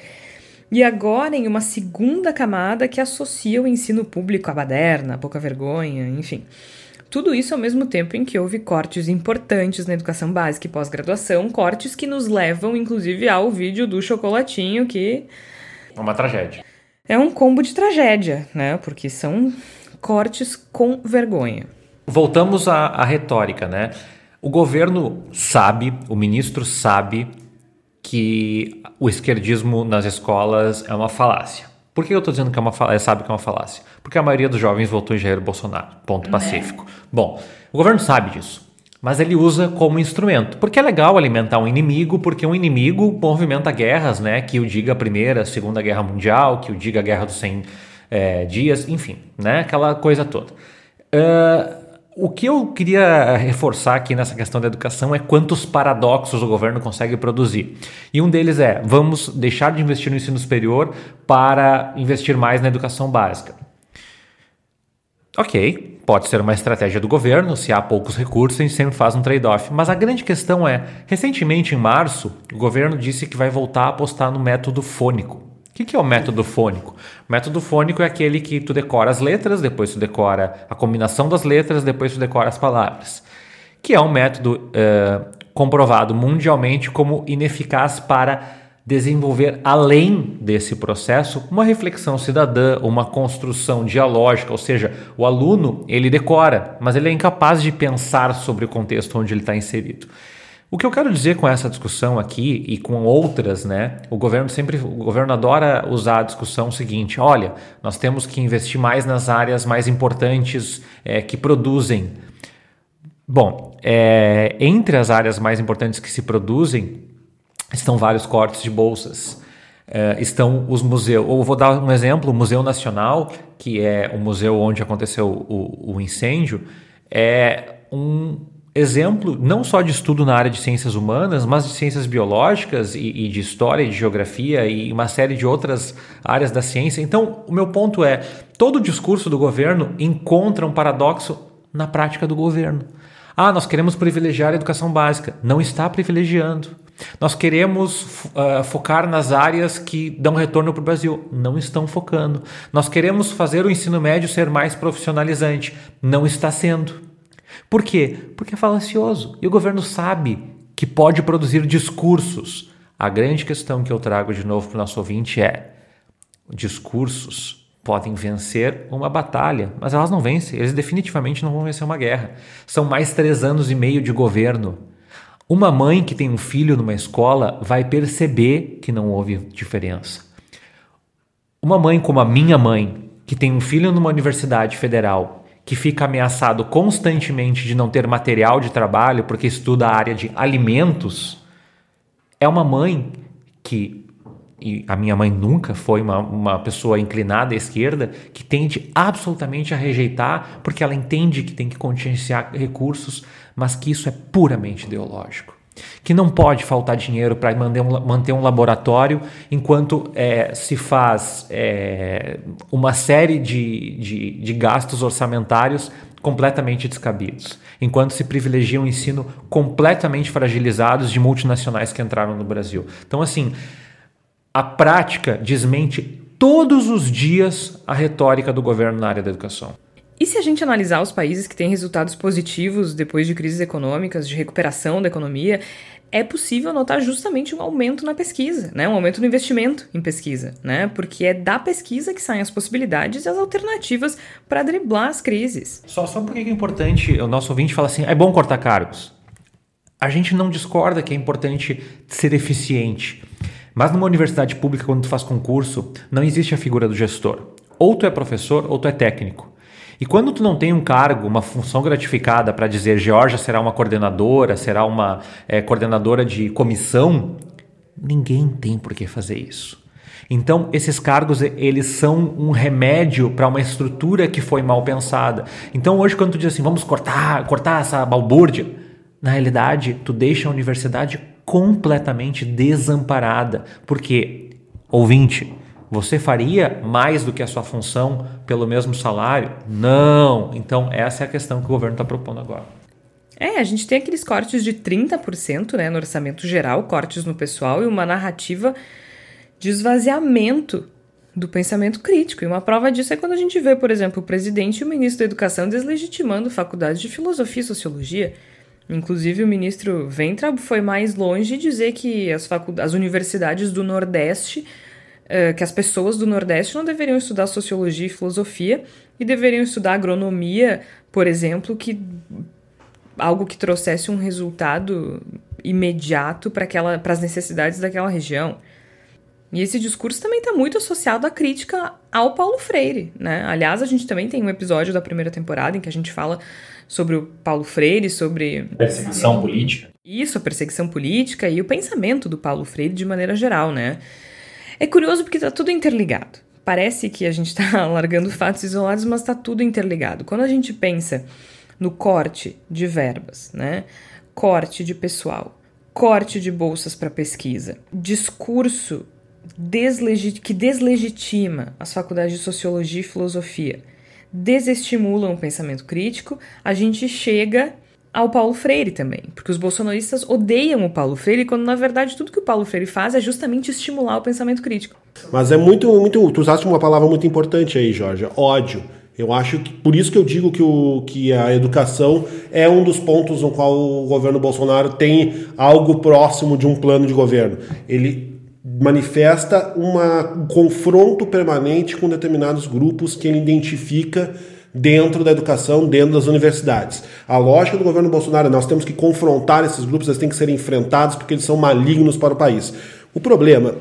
[SPEAKER 2] E agora em uma segunda camada que associa o ensino público à baderna, à pouca vergonha, enfim. Tudo isso ao mesmo tempo em que houve cortes importantes na educação básica e pós-graduação, cortes que nos levam, inclusive, ao vídeo do chocolatinho, que.
[SPEAKER 7] É uma tragédia
[SPEAKER 2] é um combo de tragédia, né? Porque são cortes com vergonha.
[SPEAKER 7] Voltamos à, à retórica, né? O governo sabe, o ministro sabe que o esquerdismo nas escolas é uma falácia. Por que eu estou dizendo que é uma falácia? Sabe que é uma falácia? Porque a maioria dos jovens votou em Jair Bolsonaro. Ponto né? pacífico. Bom, o governo sabe disso mas ele usa como instrumento. Porque é legal alimentar um inimigo, porque um inimigo movimenta guerras, né? Que o diga a Primeira, Segunda Guerra Mundial, que o diga a Guerra dos 100 é, Dias, enfim, né? Aquela coisa toda. Uh, o que eu queria reforçar aqui nessa questão da educação é quantos paradoxos o governo consegue produzir. E um deles é: vamos deixar de investir no ensino superior para investir mais na educação básica. Ok, pode ser uma estratégia do governo, se há poucos recursos, a gente sempre faz um trade-off. Mas a grande questão é: recentemente, em março, o governo disse que vai voltar a apostar no método fônico. O que, que é o método fônico? O método fônico é aquele que tu decora as letras, depois tu decora a combinação das letras, depois tu decora as palavras. Que é um método uh, comprovado mundialmente como ineficaz para desenvolver além desse processo uma reflexão cidadã, uma construção dialógica, ou seja, o aluno ele decora, mas ele é incapaz de pensar sobre o contexto onde ele está inserido. O que eu quero dizer com essa discussão aqui e com outras, né? O governo sempre, o governo adora usar a discussão seguinte: olha, nós temos que investir mais nas áreas mais importantes é, que produzem. Bom, é, entre as áreas mais importantes que se produzem, estão vários cortes de bolsas. Uh, estão os museus. Ou vou dar um exemplo: o Museu Nacional, que é o museu onde aconteceu o, o incêndio, é um exemplo não só de estudo na área de ciências humanas, mas de ciências biológicas e, e, de história, de geografia e uma série de outras áreas da ciência. Então, o meu ponto é: todo o discurso do governo encontra um paradoxo na prática do governo. Ah, nós queremos privilegiar a educação básica. Não está privilegiando. Nós queremos uh, focar nas áreas que dão retorno para o Brasil. Não estão focando. Nós queremos fazer o ensino médio ser mais profissionalizante. Não está sendo. Por quê? Porque é falacioso. E o governo sabe que pode produzir discursos. A grande questão que eu trago de novo para o nosso ouvinte é: discursos podem vencer uma batalha, mas elas não vencem. Eles definitivamente não vão vencer uma guerra. São mais três anos e meio de governo uma mãe que tem um filho numa escola vai perceber que não houve diferença. Uma mãe como a minha mãe, que tem um filho numa universidade federal, que fica ameaçado constantemente de não ter material de trabalho porque estuda a área de alimentos, é uma mãe que, e a minha mãe nunca foi uma, uma pessoa inclinada à esquerda, que tende absolutamente a rejeitar porque ela entende que tem que contingenciar recursos mas que isso é puramente ideológico. que não pode faltar dinheiro para manter um, manter um laboratório enquanto é, se faz é, uma série de, de, de gastos orçamentários completamente descabidos, enquanto se privilegia um ensino completamente fragilizados de multinacionais que entraram no Brasil. Então, assim, a prática desmente todos os dias a retórica do governo na área da educação.
[SPEAKER 2] E se a gente analisar os países que têm resultados positivos depois de crises econômicas, de recuperação da economia, é possível notar justamente um aumento na pesquisa, né? um aumento no investimento em pesquisa, né? porque é da pesquisa que saem as possibilidades e as alternativas para driblar as crises.
[SPEAKER 7] Só, só porque é importante, o nosso ouvinte fala assim, é bom cortar cargos. A gente não discorda que é importante ser eficiente, mas numa universidade pública, quando tu faz concurso, não existe a figura do gestor. Ou tu é professor ou tu é técnico. E quando tu não tem um cargo, uma função gratificada para dizer Georgia será uma coordenadora, será uma é, coordenadora de comissão, ninguém tem por que fazer isso. Então, esses cargos, eles são um remédio para uma estrutura que foi mal pensada. Então, hoje, quando tu diz assim, vamos cortar, cortar essa balbúrdia, na realidade, tu deixa a universidade completamente desamparada. Porque, ouvinte, você faria mais do que a sua função pelo mesmo salário? Não. Então, essa é a questão que o governo está propondo agora.
[SPEAKER 2] É, a gente tem aqueles cortes de 30% né, no orçamento geral, cortes no pessoal e uma narrativa de esvaziamento do pensamento crítico. E uma prova disso é quando a gente vê, por exemplo, o presidente e o ministro da Educação deslegitimando faculdades de filosofia e sociologia. Inclusive, o ministro Ventra foi mais longe dizer que as, as universidades do Nordeste uh, que as pessoas do Nordeste não deveriam estudar sociologia e filosofia e deveriam estudar agronomia, por exemplo, que algo que trouxesse um resultado imediato para as necessidades daquela região. E esse discurso também está muito associado à crítica ao Paulo Freire, né? Aliás, a gente também tem um episódio da primeira temporada em que a gente fala sobre o Paulo Freire, sobre
[SPEAKER 7] perseguição política.
[SPEAKER 2] Isso, a perseguição política e o pensamento do Paulo Freire de maneira geral, né? É curioso porque está tudo interligado. Parece que a gente está largando fatos isolados, mas está tudo interligado. Quando a gente pensa no corte de verbas, né? corte de pessoal, corte de bolsas para pesquisa, discurso que deslegitima as faculdades de sociologia e filosofia, desestimulam o pensamento crítico, a gente chega ao Paulo Freire também, porque os bolsonaristas odeiam o Paulo Freire, quando na verdade tudo que o Paulo Freire faz é justamente estimular o pensamento crítico.
[SPEAKER 8] Mas é muito, muito. Tu usaste uma palavra muito importante aí, Jorge: ódio. Eu acho que por isso que eu digo que, o, que a educação é um dos pontos no qual o governo Bolsonaro tem algo próximo de um plano de governo. Ele manifesta uma, um confronto permanente com determinados grupos que ele identifica dentro da educação, dentro das universidades. A lógica do governo Bolsonaro, nós temos que confrontar esses grupos, eles têm que ser enfrentados porque eles são malignos para o país. O problema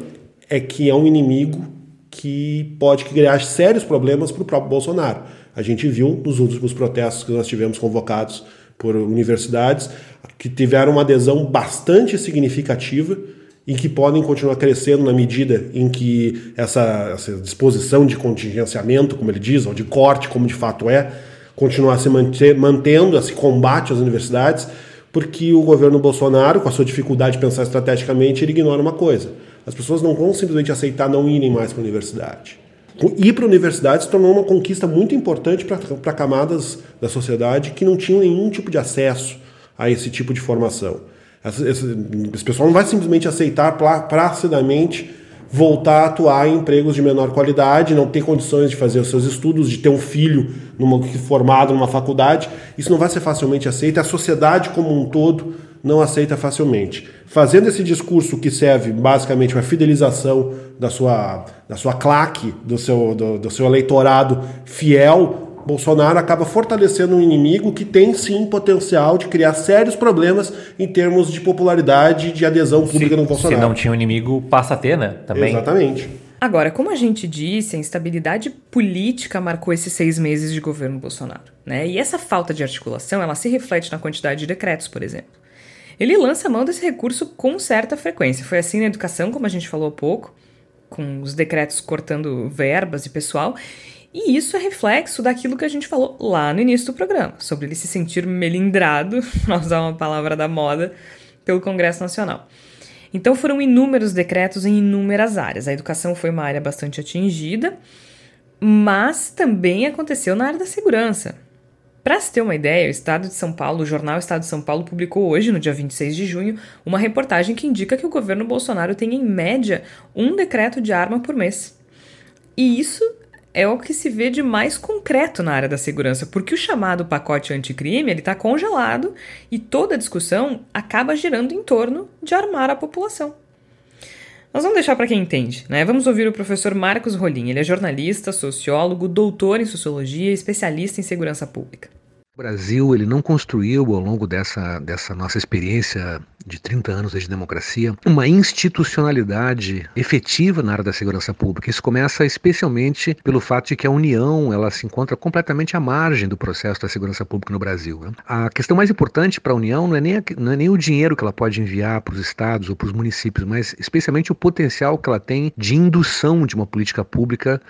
[SPEAKER 8] é que é um inimigo que pode criar sérios problemas para o próprio Bolsonaro. A gente viu nos últimos protestos que nós tivemos convocados por universidades que tiveram uma adesão bastante significativa e que podem continuar crescendo na medida em que essa, essa disposição de contingenciamento, como ele diz, ou de corte, como de fato é, continuar se manter, mantendo esse combate às universidades, porque o governo Bolsonaro, com a sua dificuldade de pensar estrategicamente, ele ignora uma coisa. As pessoas não vão simplesmente aceitar não irem mais para a universidade. Ir para a universidade se tornou uma conquista muito importante para camadas da sociedade que não tinham nenhum tipo de acesso a esse tipo de formação. Esse pessoal não vai simplesmente aceitar placidamente voltar a atuar em empregos de menor qualidade, não ter condições de fazer os seus estudos, de ter um filho numa, formado numa faculdade. Isso não vai ser facilmente aceito. A sociedade como um todo não aceita facilmente. Fazendo esse discurso que serve basicamente para fidelização da sua, da sua claque, do seu, do, do seu eleitorado fiel, Bolsonaro acaba fortalecendo um inimigo que tem sim potencial de criar sérios problemas em termos de popularidade e de adesão pública
[SPEAKER 7] se,
[SPEAKER 8] no Bolsonaro.
[SPEAKER 7] Se não tinha um inimigo, passa a ter, né? Também.
[SPEAKER 8] Exatamente.
[SPEAKER 2] Agora, como a gente disse, a instabilidade política marcou esses seis meses de governo Bolsonaro. Né? E essa falta de articulação ela se reflete na quantidade de decretos, por exemplo. Ele lança mão desse recurso com certa frequência. Foi assim na educação, como a gente falou há pouco, com os decretos cortando verbas e pessoal. E isso é reflexo daquilo que a gente falou lá no início do programa, sobre ele se sentir melindrado, para usar uma palavra da moda, pelo Congresso Nacional. Então foram inúmeros decretos em inúmeras áreas. A educação foi uma área bastante atingida, mas também aconteceu na área da segurança. Para se ter uma ideia, o Estado de São Paulo, o jornal Estado de São Paulo publicou hoje, no dia 26 de junho, uma reportagem que indica que o governo Bolsonaro tem em média um decreto de arma por mês. E isso é o que se vê de mais concreto na área da segurança, porque o chamado pacote anticrime está congelado e toda a discussão acaba girando em torno de armar a população. Nós vamos deixar para quem entende, né? Vamos ouvir o professor Marcos Rolim. Ele é jornalista, sociólogo, doutor em sociologia e especialista em segurança pública.
[SPEAKER 13] O Brasil ele não construiu ao longo dessa, dessa nossa experiência de 30 anos de democracia, uma institucionalidade efetiva na área da segurança pública. Isso começa especialmente pelo fato de que a União ela se encontra completamente à margem do processo da segurança pública no Brasil. Né? A questão mais importante para a União não é, nem a, não é nem o dinheiro que ela pode enviar para os estados ou para os municípios, mas especialmente o potencial que ela tem de indução de uma política pública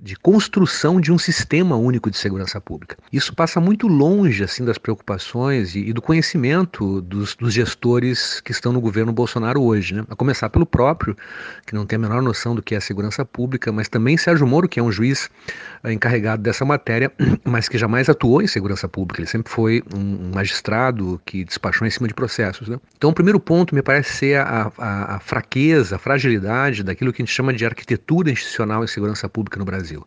[SPEAKER 13] de construção de um sistema único de segurança pública. Isso passa muito longe assim das preocupações e, e do conhecimento dos, dos gestores que estão no governo Bolsonaro hoje, né? A começar pelo próprio, que não tem a menor noção do que é segurança pública, mas também Sérgio Moro, que é um juiz encarregado dessa matéria, mas que jamais atuou em segurança pública. Ele sempre foi um, magistrado que despachou em cima de processos. Né? Então, o primeiro ponto me parece ser a, a, a fragilidade, a fragilidade daquilo que a gente chama de arquitetura institucional em segurança pública no Brasil.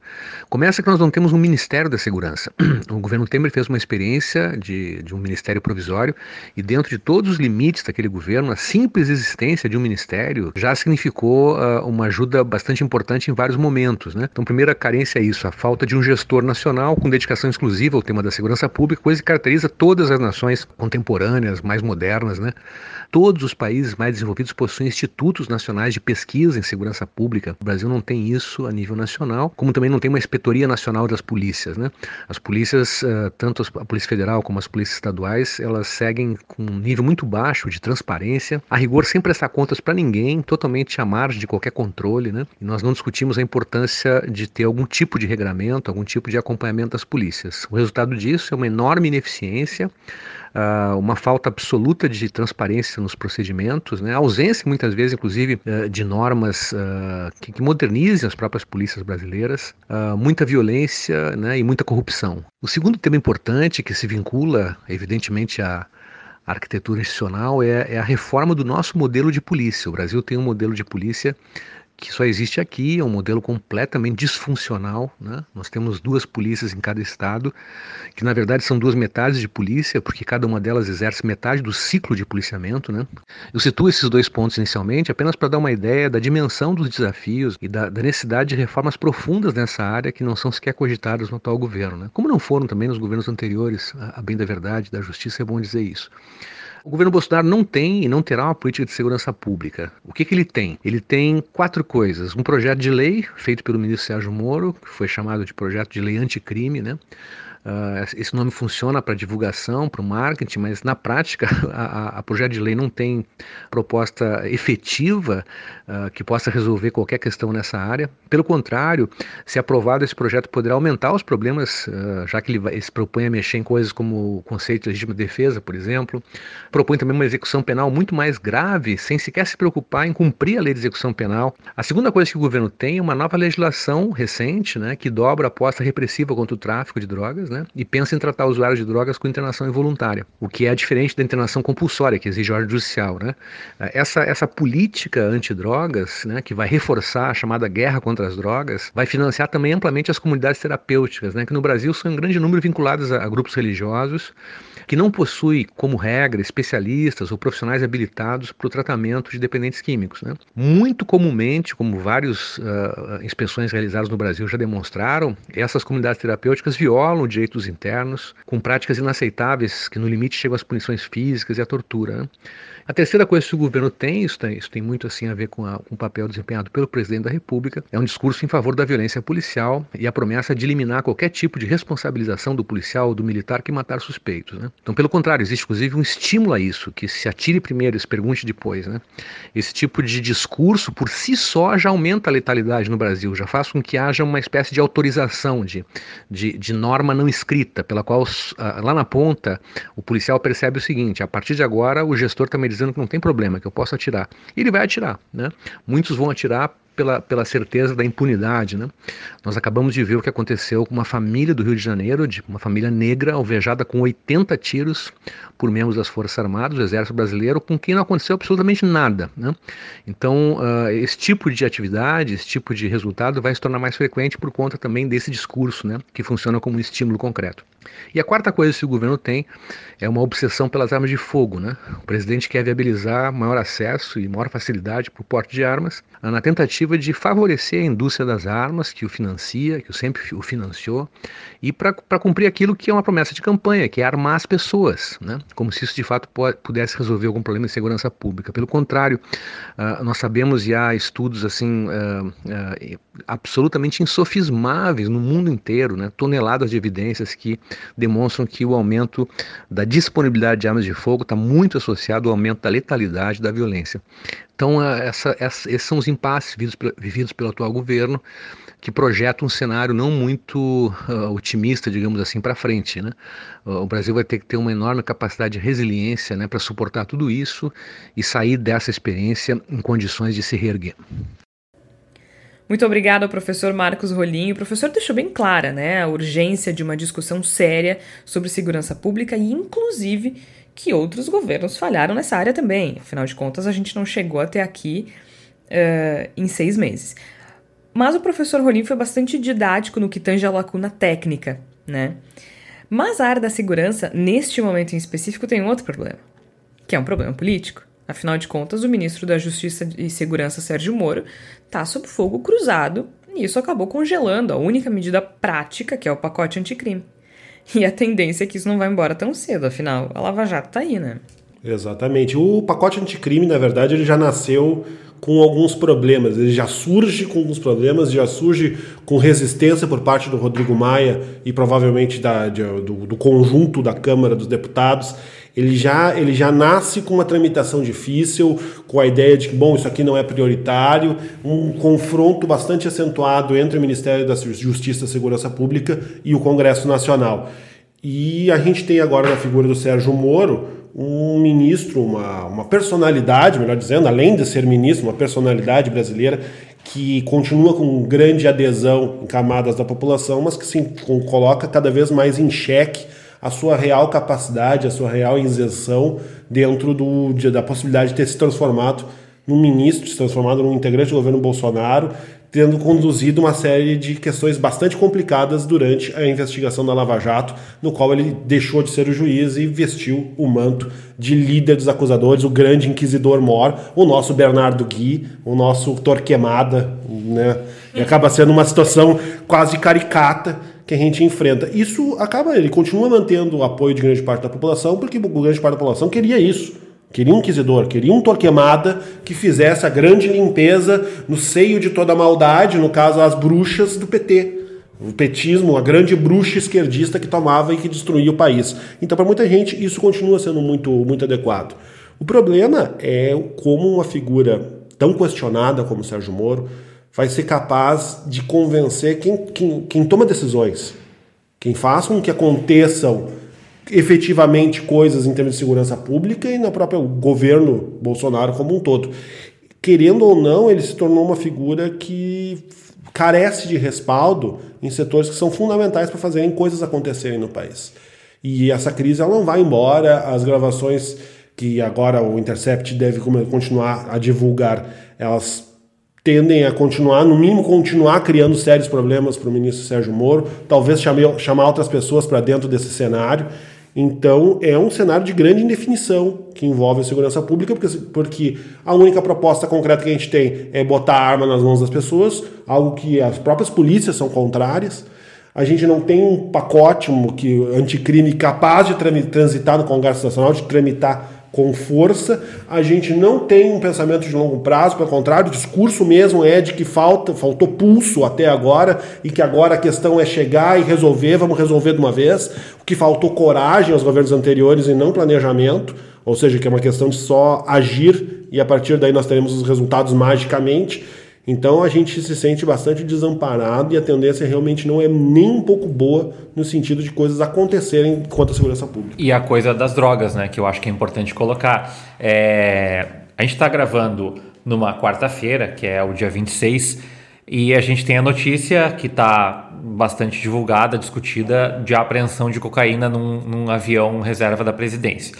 [SPEAKER 13] Começa que nós não temos um Ministério da Segurança. O governo Temer fez uma experiência de, de um ministério provisório e dentro de todos os limites daquele governo, a simples existência de um ministério já significou uh, uma ajuda bastante importante em vários momentos. Né? Então, primeira carência é isso, a falta de um gestor nacional com dedicação exclusiva ao tema da segurança pública, coisa que caracteriza todas as nações contemporâneas, mais modernas. Né? Todos os países mais desenvolvidos possuem institutos nacionais de pesquisa em segurança pública. O Brasil não tem isso a nível nacional, como também não tem uma inspetoria nacional das polícias. Né? As polícias, uh, tanto a Polícia Federal como as polícias estaduais, elas seguem com um nível muito baixo de transparência, a rigor sem prestar contas para ninguém, totalmente à margem de qualquer controle, né? E nós não discutimos a importância de ter algum tipo de regramento, algum tipo de acompanhamento das polícias. O resultado disso é uma enorme ineficiência, Uh, uma falta absoluta de transparência nos procedimentos, né? ausência, muitas vezes, inclusive, uh, de normas uh, que, modernizem as próprias polícias brasileiras, muita violência né? e muita corrupção. O segundo tema importante, que se vincula, evidentemente, a a arquitetura institucional é, é a reforma do nosso modelo de polícia. O Brasil tem um modelo de polícia que só existe aqui, é um modelo completamente disfuncional. Né? Nós temos duas polícias em cada estado, que na verdade são duas metades de polícia, porque cada uma delas exerce metade do ciclo de policiamento. Né? Eu situo esses dois pontos inicialmente apenas para dar uma ideia da dimensão dos desafios e da, da, necessidade de reformas profundas nessa área que não são sequer cogitadas no atual governo. Né? Como não foram também nos governos anteriores, a, a bem da verdade, da justiça, é bom dizer isso. O governo Bolsonaro não tem e não terá uma política de segurança pública. O que, que ele tem? Ele tem quatro coisas: um projeto de lei feito pelo ministro Sérgio Moro, que foi chamado de projeto de lei anticrime, né? Uh, esse nome funciona para divulgação, para o marketing, mas na prática a, a, projeto de lei não tem proposta efetiva uh, que possa resolver qualquer questão nessa área. Pelo contrário, se aprovado esse projeto poderá aumentar os problemas, uh, já que ele, vai, ele, se propõe a mexer em coisas como o conceito de legítima defesa, por exemplo. Propõe também uma execução penal muito mais grave, sem sequer se preocupar em cumprir a lei de execução penal. A segunda coisa que o governo tem é uma nova legislação recente, né, que dobra a aposta repressiva contra o tráfico de drogas né, e pensa em tratar usuários de drogas com internação involuntária, o que é diferente da internação compulsória, que exige ordem judicial. Né? Essa, essa política antidrogas, né, que vai reforçar a chamada guerra contra as drogas, vai financiar também amplamente as comunidades terapêuticas, né, que no Brasil são em grande número vinculadas a, a grupos religiosos que não possui, como regra, especialistas ou profissionais habilitados para o tratamento de dependentes químicos. Né? Muito comumente, como várias uh, inspeções realizadas no Brasil já demonstraram, essas comunidades terapêuticas violam direitos internos com práticas inaceitáveis que no limite chegam às punições físicas e à tortura. A terceira coisa que o governo tem, isso tem, isso tem muito assim a ver com, a, com o papel desempenhado pelo presidente da República, é um discurso em favor da violência policial e a promessa de eliminar qualquer tipo de responsabilização do policial ou do militar que matar suspeitos. Né? Então, pelo contrário, existe inclusive um estímulo a isso, que se atire primeiro e se pergunte depois. Né? Esse tipo de discurso por si só já aumenta a letalidade no Brasil, já faz com que haja uma espécie de autorização, de, de, de norma não escrita, pela qual lá na ponta o policial percebe o seguinte: a partir de agora o gestor também dizendo que não tem problema, que eu posso atirar. E ele vai atirar, né? Muitos vão atirar pela, pela certeza da impunidade. Né? Nós acabamos de ver o que aconteceu com uma família do Rio de Janeiro, de uma família negra alvejada com 80 tiros por membros das Forças Armadas, do Exército Brasileiro, com quem não aconteceu absolutamente nada. Né? Então, uh, esse tipo de atividade, esse tipo de resultado vai se tornar mais frequente por conta também desse discurso, né? que funciona como um estímulo concreto. E a quarta coisa que o governo tem é uma obsessão pelas armas de fogo. Né? O presidente quer viabilizar maior acesso e maior facilidade para o porte de armas, na tentativa de favorecer a indústria das armas, que o financia, que sempre o financiou, e para cumprir aquilo que é uma promessa de campanha, que é armar as pessoas, né? como se isso de fato pudesse resolver algum problema de segurança pública. Pelo contrário, uh, nós sabemos e há estudos assim uh, uh, absolutamente insofismáveis no mundo inteiro, né? toneladas de evidências que demonstram que o aumento da disponibilidade de armas de fogo está muito associado ao aumento da letalidade da violência. Então, essa, essa, esses são os impasses vividos, vividos pelo atual governo, que projeta um cenário não muito uh, otimista, digamos assim, para frente. Né? O Brasil vai ter que ter uma enorme capacidade de resiliência né, para suportar tudo isso e sair dessa experiência em condições de se reerguer.
[SPEAKER 2] Muito obrigada ao professor Marcos Rolinho. O professor deixou bem clara né, a urgência de uma discussão séria sobre segurança pública e, inclusive, que outros governos falharam nessa área também. Afinal de contas, a gente não chegou até aqui uh, em seis meses. Mas o professor Rolim foi bastante didático no que tange a lacuna técnica, né? Mas a área da segurança, neste momento em específico, tem um outro problema, que é um problema político. Afinal de contas, o ministro da Justiça e Segurança, Sérgio Moro, está sob fogo cruzado e isso acabou congelando a única medida prática, que é o pacote anticrime. E a tendência é que isso não vai embora tão cedo, afinal, a Lava Jato está aí, né?
[SPEAKER 8] Exatamente. O pacote anticrime, na verdade, ele já nasceu com alguns problemas. Ele já surge com alguns problemas, já surge com resistência por parte do Rodrigo Maia e provavelmente da, de, do, do, conjunto da Câmara dos Deputados. Ele já, ele já nasce com uma tramitação difícil, com a ideia de que, bom, isso aqui não é prioritário, um confronto bastante acentuado entre o Ministério da Justiça e Segurança Pública e o Congresso Nacional. E a gente tem agora na figura do Sérgio Moro um ministro, uma, uma personalidade, melhor dizendo, além de ser ministro, uma personalidade brasileira que continua com grande adesão em camadas da população, mas que se coloca cada vez mais em xeque a sua real capacidade, a sua real isenção dentro do, de, da possibilidade de ter se transformado num ministro, se transformado num integrante do governo Bolsonaro, tendo conduzido uma série de questões bastante complicadas durante a investigação da Lava Jato, no qual ele deixou de ser o juiz e vestiu o manto de líder dos acusadores, o grande inquisidor mor, o nosso Bernardo Gui, o nosso Torquemada, né? E acaba sendo uma situação quase caricata que a gente enfrenta. Isso acaba, ele continua mantendo o apoio de grande parte da população, porque grande parte da população queria isso Queria um inquisidor, queria um Torquemada que fizesse a grande limpeza no seio de toda a maldade, no caso as bruxas do PT. O petismo, a grande bruxa esquerdista que tomava e que destruía o país. Então, para muita gente, isso continua sendo muito, muito adequado. O problema é como uma figura tão questionada como Sérgio Moro vai ser capaz de convencer quem, quem, quem toma decisões, quem faz com que aconteçam efetivamente coisas em termos de segurança pública e no próprio governo Bolsonaro como um todo. Querendo ou não, ele se tornou uma figura que carece de respaldo em setores que são fundamentais para fazerem coisas acontecerem no país. E essa crise ela não vai embora, as gravações que agora o Intercept deve continuar a divulgar, elas tendem a continuar, no mínimo continuar criando sérios problemas para o ministro Sérgio Moro, talvez chame, chamar outras pessoas para dentro desse cenário. Então, é um cenário de grande indefinição que envolve a segurança pública, porque, porque a única proposta concreta que a gente tem é botar a arma nas mãos das pessoas, algo que as próprias polícias são contrárias. A gente não tem um pacote um, que, anticrime capaz de transitar no Congresso Nacional, de tramitar com força. A gente não tem um pensamento de longo prazo, pelo contrário, o discurso mesmo é de que falta, faltou pulso até agora e que agora a questão é chegar e resolver, vamos resolver de uma vez. O que faltou coragem aos governos anteriores e não planejamento, ou seja, que é uma questão de só agir e a partir daí nós teremos os resultados magicamente. Então a gente se sente bastante desamparado e a tendência realmente não é nem um pouco boa no sentido de coisas acontecerem quanto à segurança pública.
[SPEAKER 7] E a coisa das drogas, né, que eu acho que é importante colocar. É... A gente está gravando numa quarta-feira, que é o dia 26, e a gente tem a notícia que está bastante divulgada, discutida, de apreensão de cocaína num, num avião reserva da presidência.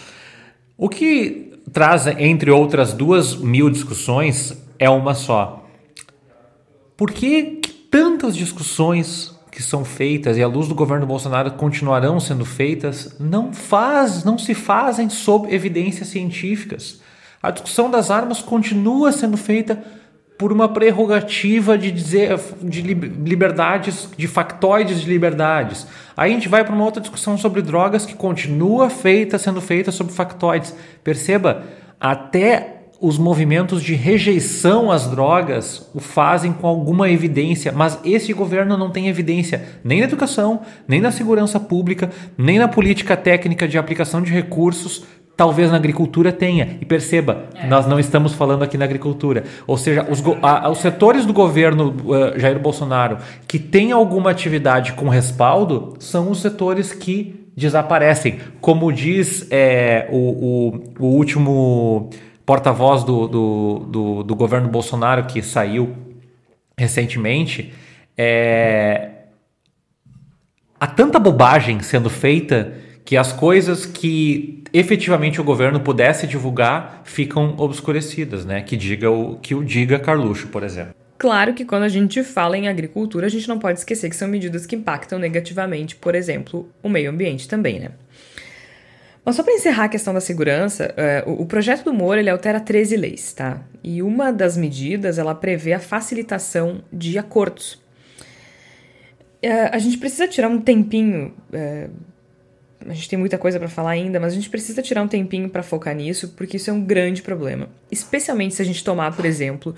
[SPEAKER 7] O que traz, entre outras duas mil discussões, é uma só por que, tantas discussões que são feitas e à luz do governo Bolsonaro continuarão sendo feitas não faz, não se fazem sob evidências científicas? A discussão das armas continua sendo feita por uma prerrogativa de dizer de liberdades, de factoides de liberdades. Aí a gente vai para uma outra discussão sobre drogas que continua feita, sendo feita sobre factoides. Perceba, até os movimentos de rejeição às drogas o fazem com alguma evidência, mas esse governo não tem evidência nem na educação, nem na segurança pública, nem na política técnica de aplicação de recursos. Talvez na agricultura tenha. E perceba, é. nós não estamos falando aqui na agricultura. Ou seja, os, a, os setores do governo uh, Jair Bolsonaro que têm alguma atividade com respaldo são os setores que desaparecem. Como diz é, o, o, o último porta-voz do, do, do, do, governo Bolsonaro que saiu recentemente, é... há tanta bobagem sendo feita que as coisas que efetivamente o governo pudesse divulgar ficam obscurecidas, né? Que diga o que o diga Carluxo, por exemplo.
[SPEAKER 2] Claro que quando a gente fala em agricultura, a gente não pode esquecer que são medidas que impactam negativamente, por exemplo, o meio ambiente também, né? Mas só para encerrar a questão da segurança, uh, o, o, projeto do Moro ele altera 13 leis, tá? E uma das medidas ela prevê a facilitação de acordos. Uh, a gente precisa tirar um tempinho. Uh, a gente tem muita coisa para falar ainda, mas a gente precisa tirar um tempinho para focar nisso, porque isso é um grande problema. Especialmente se a gente tomar, por exemplo,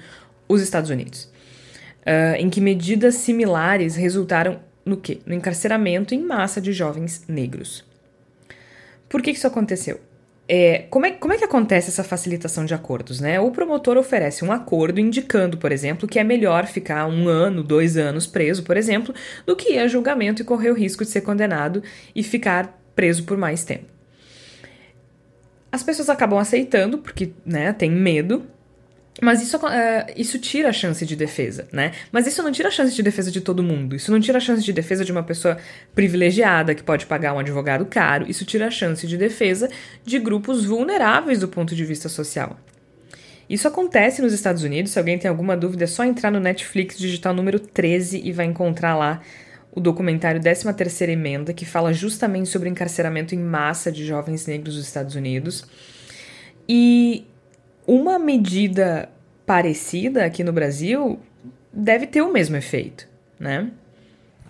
[SPEAKER 2] os Estados Unidos, em que medidas similares resultaram no quê? No encarceramento em massa de jovens negros. Por que isso aconteceu? É, como, é, como é que acontece essa facilitação de acordos? Né? O promotor oferece um acordo indicando, por exemplo, que é melhor ficar um ano, dois anos preso, por exemplo, do que ir a julgamento e correr o risco de ser condenado e ficar preso por mais tempo. As pessoas acabam aceitando porque né, tem medo mas isso, uh, isso tira a chance de defesa, né? Mas isso não tira a chance de defesa de todo mundo. Isso não tira a chance de defesa de uma pessoa privilegiada que pode pagar um advogado caro. Isso tira a chance de defesa de grupos vulneráveis do ponto de vista social. Isso acontece nos Estados Unidos. Se alguém tem alguma dúvida, é só entrar no Netflix, digitar o número 13 e vai encontrar lá o documentário 13ª Emenda, que fala justamente sobre o encarceramento em massa de jovens negros dos Estados Unidos. E uma medida parecida aqui no Brasil deve ter o mesmo efeito, né?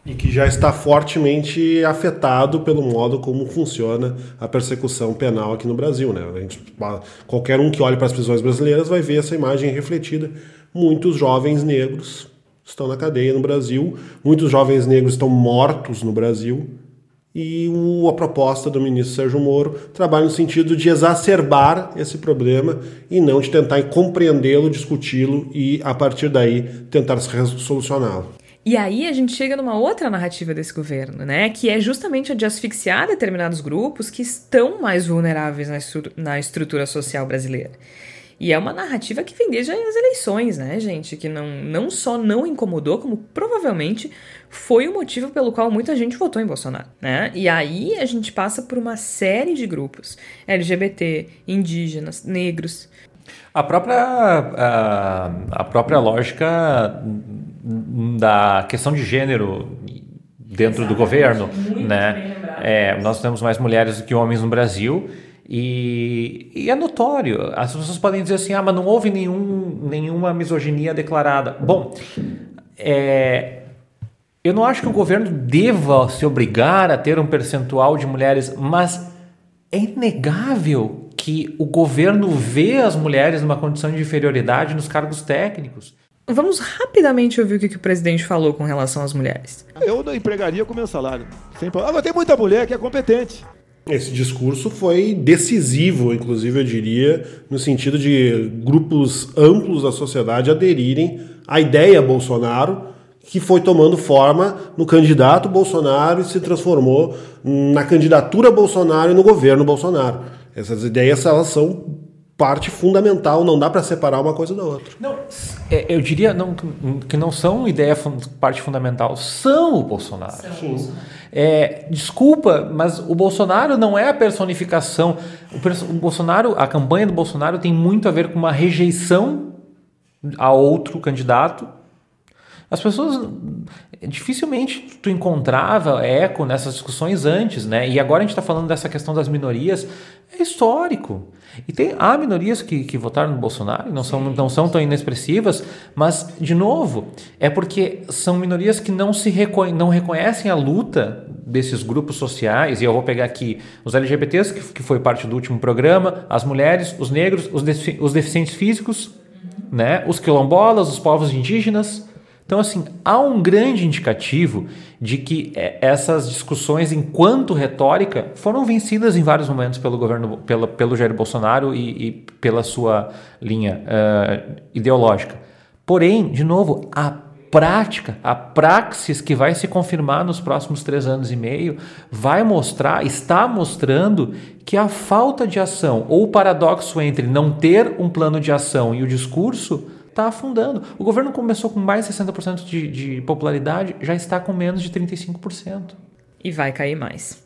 [SPEAKER 8] E que já está fortemente afetado pelo modo como funciona a persecução penal aqui no Brasil. Né? Gente, qualquer um que olhe para as prisões brasileiras vai ver essa imagem refletida. Muitos jovens negros estão na cadeia no Brasil, muitos jovens negros estão mortos no Brasil, e o, a proposta do ministro Sérgio Moro trabalha no sentido de exacerbar esse problema e não de tentar compreendê-lo, discuti-lo e, a partir daí, tentar solucioná-lo.
[SPEAKER 2] E aí a gente chega numa outra narrativa desse governo, né? Que é justamente a de asfixiar determinados grupos que estão mais vulneráveis na, estru na estrutura social brasileira. E é uma narrativa que vem desde as eleições, né, gente? Que não, não só não incomodou, como provavelmente foi o motivo pelo qual muita gente votou em Bolsonaro, né? E aí a gente passa por uma série de grupos LGBT, indígenas, negros.
[SPEAKER 7] A própria, a, a própria lógica da questão de gênero dentro Exatamente. do governo, Muito né? É, nós temos mais mulheres do que homens no Brasil e, e, é notório. As pessoas podem dizer assim: ah, mas não houve nenhum, nenhuma misoginia declarada. Bom, é, eu não acho que o governo deva se obrigar a ter um percentual de mulheres, mas é inegável que o governo vê as mulheres numa condição de inferioridade nos cargos técnicos.
[SPEAKER 2] Vamos rapidamente ouvir o que, que o presidente falou com relação às mulheres.
[SPEAKER 4] Eu empregaria com meu salário. Sem... Agora tem muita mulher que é competente.
[SPEAKER 8] Esse discurso foi decisivo, inclusive eu diria, no sentido de grupos amplos da sociedade aderirem a ideia Bolsonaro, que foi tomando forma no candidato Bolsonaro e se transformou na candidatura Bolsonaro e no governo Bolsonaro. Essas ideias elas são parte fundamental, não dá para separar uma coisa da outra.
[SPEAKER 7] Não, é, eu diria não, que não são ideia parte fundamental, são o Bolsonaro. Sim. É, desculpa, mas o Bolsonaro não é a personificação. O, o Bolsonaro, a campanha do Bolsonaro tem muito a ver com uma rejeição a outro candidato. As pessoas dificilmente tu encontrava eco nessas discussões antes, né? E agora a gente está falando dessa questão das minorias, é histórico. E tem, há minorias que, que votaram no Bolsonaro, não são, não são tão inexpressivas, mas, de novo, é porque são minorias que não, se não reconhecem a luta desses grupos sociais, e eu vou pegar aqui os LGBTs, que, que foi parte do último programa, as mulheres, os negros, os, defi, os deficientes físicos, né, os quilombolas, os povos indígenas, então, assim, há um grande indicativo de que é, essas discussões, enquanto retórica, foram vencidas em vários momentos pelo governo, pela, pelo Jair Bolsonaro e, e pela sua linha uh, ideológica. Porém, de novo, a prática, a praxis que vai se confirmar nos próximos três anos e meio, vai mostrar, está mostrando que a falta de ação ou o paradoxo entre não ter um plano de ação e o discurso está afundando. O governo começou com mais de 60% de, de popularidade, já está com menos de 35%.
[SPEAKER 2] E vai cair mais.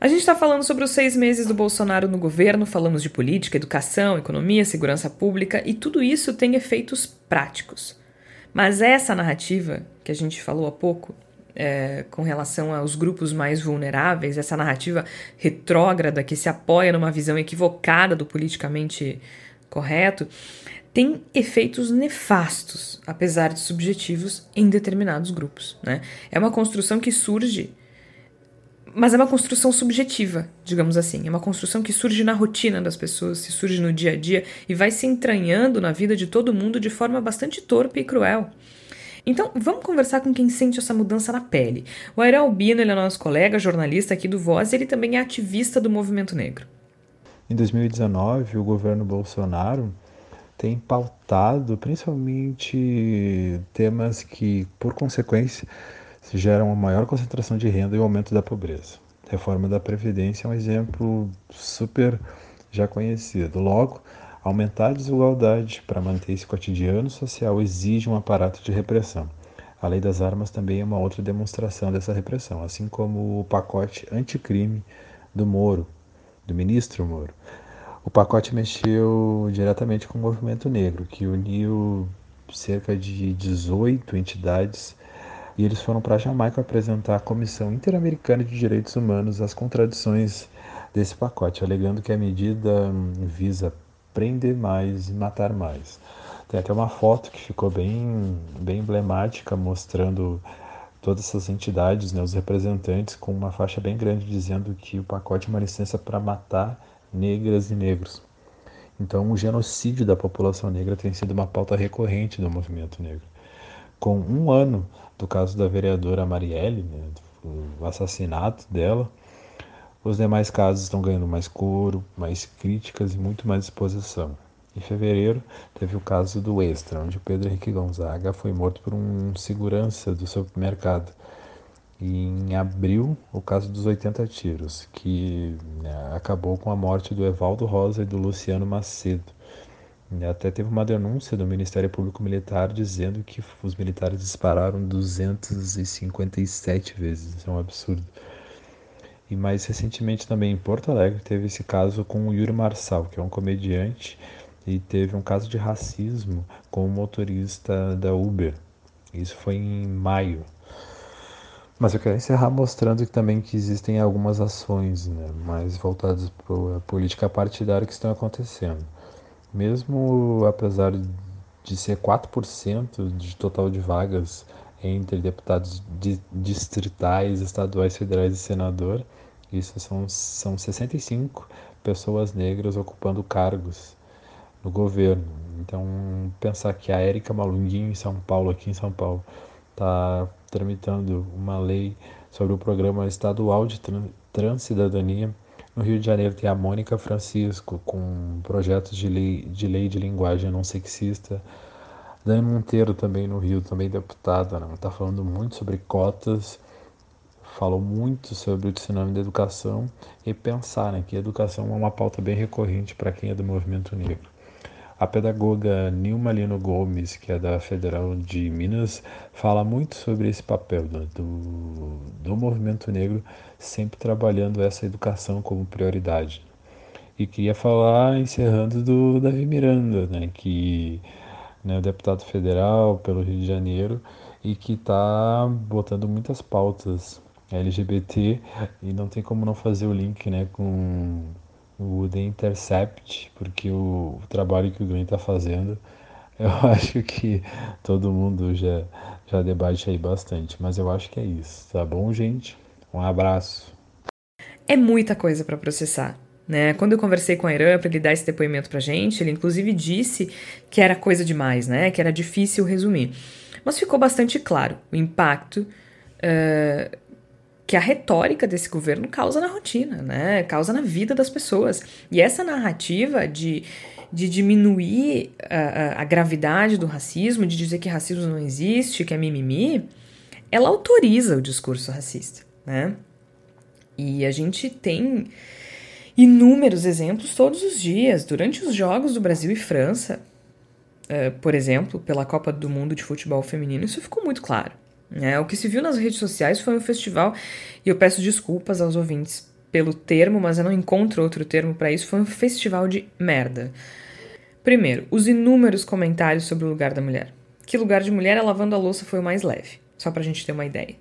[SPEAKER 2] A gente está falando sobre os seis meses do Bolsonaro no governo, falamos de política, educação, economia, segurança pública e tudo isso tem efeitos práticos. Mas essa narrativa que a gente falou há pouco, é, com relação aos grupos mais vulneráveis, essa narrativa retrógrada que se apoia numa visão equivocada do politicamente correto, tem efeitos nefastos, apesar de subjetivos, em determinados grupos. Né? É uma construção que surge, mas é uma construção subjetiva, digamos assim. É uma construção que surge na rotina das pessoas, se surge no dia a dia e vai se entranhando na vida de todo mundo de forma bastante torpe e cruel. Então, vamos conversar com quem sente essa mudança na pele. O Aira Albino ele é nosso colega, jornalista aqui do Voz, e ele também é ativista do movimento negro.
[SPEAKER 14] Em 2019, o governo Bolsonaro tem pautado principalmente temas que, por consequência, geram uma maior concentração de renda e aumento da pobreza. Reforma da Previdência é um exemplo super já conhecido. Logo, aumentar a desigualdade para manter esse cotidiano social exige um aparato de repressão. A lei das armas também é uma outra demonstração dessa repressão, assim como o pacote anticrime do Moro, do ministro Moro. O pacote mexeu diretamente com o movimento negro, que uniu cerca de 18 entidades e eles foram para Jamaica apresentar à Comissão Interamericana de Direitos Humanos as contradições desse pacote, alegando que a medida visa prender mais e matar mais. Tem até uma foto que ficou bem, bem emblemática mostrando todas essas entidades, né, os representantes, com uma faixa bem grande dizendo que o pacote é uma licença para matar negras e negros. Então, o genocídio da população negra tem sido uma pauta recorrente do movimento negro. Com um ano do caso da vereadora Marielle, né, assassinato dela, os demais casos estão ganhando mais coro, mais críticas e muito mais exposição. Em fevereiro, teve o caso do Extra, onde o Pedro Henrique Gonzaga foi morto por um segurança do supermercado e em abril, o caso dos 80 tiros, que né, acabou com a morte do Evaldo Rosa e do Luciano Macedo. Até teve uma denúncia do Ministério Público Militar dizendo que os militares dispararam 257 vezes. Isso é um absurdo. E mais recentemente também em Porto Alegre teve esse caso com o Yuri Marçal, que é um comediante, e teve um caso de racismo com o motorista da Uber. Isso foi em maio mas eu quero encerrar mostrando também que existem algumas ações né, mais voltadas para a política partidária que estão acontecendo. Mesmo apesar de ser 4% de total de vagas entre deputados distritais, estaduais, federais e senador, isso são, são 65 pessoas negras ocupando cargos no governo. Então, pensar que a Érica Malunguinho em São Paulo, aqui em São Paulo, está tramitando uma lei sobre o programa estadual de transcidadania. No Rio de Janeiro tem a Mônica Francisco com projetos de lei de, lei de linguagem não sexista. Dani Monteiro também no Rio, também deputada, né? está falando muito sobre cotas, falou muito sobre o tsunami da educação e pensar né, que a educação é uma pauta bem recorrente para quem é do movimento negro. A pedagoga Nilma Lino Gomes, que é da Federal de Minas, fala muito sobre esse papel do, do, do movimento negro, sempre trabalhando essa educação como prioridade. E queria falar, encerrando, do Davi Miranda, né, que né, deputado federal pelo Rio de Janeiro e que está botando muitas pautas LGBT e não tem como não fazer o link né, com o The Intercept, porque o, o trabalho que o Glenn está fazendo, eu acho que todo mundo já, já debate aí bastante, mas eu acho que é isso, tá bom, gente? Um abraço.
[SPEAKER 2] É muita coisa para processar. Né? Quando eu conversei com a Irã para ele dar esse depoimento para gente, ele inclusive disse que era coisa demais, né? que era difícil resumir. Mas ficou bastante claro o impacto uh, que a retórica desse governo causa na rotina, né? causa na vida das pessoas. E essa narrativa de, de diminuir a, a gravidade do racismo, de dizer que racismo não existe, que é mimimi, ela autoriza o discurso racista. Né? E a gente tem inúmeros exemplos todos os dias. Durante os Jogos do Brasil e França, uh, por exemplo, pela Copa do Mundo de Futebol Feminino, isso ficou muito claro. Né? O que se viu nas redes sociais foi um festival, e eu peço desculpas aos ouvintes pelo termo, mas eu não encontro outro termo para isso, foi um festival de merda. Primeiro, os inúmeros comentários sobre o lugar da mulher. Que lugar de mulher lavando a louça foi o mais leve, só pra gente ter uma ideia.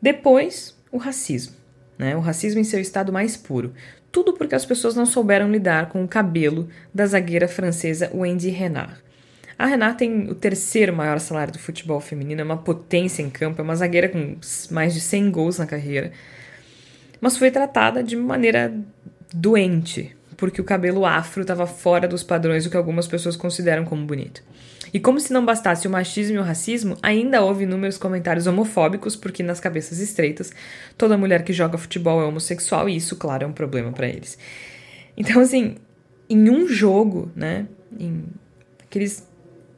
[SPEAKER 2] Depois, o racismo. Né? O racismo em seu estado mais puro. Tudo porque as pessoas não souberam lidar com o cabelo da zagueira francesa Wendy Renard. A Renard tem o terceiro maior salário do futebol feminino, é uma potência em campo, é uma zagueira com mais de 100 gols na carreira. Mas foi tratada de maneira doente, porque o cabelo afro estava fora dos padrões do que algumas pessoas consideram como bonito. E como se não bastasse o machismo e o racismo, ainda houve inúmeros comentários homofóbicos, porque nas cabeças estreitas, toda mulher que joga futebol é homossexual e isso, claro, é um problema para eles. Então, assim, em um jogo, né, em aqueles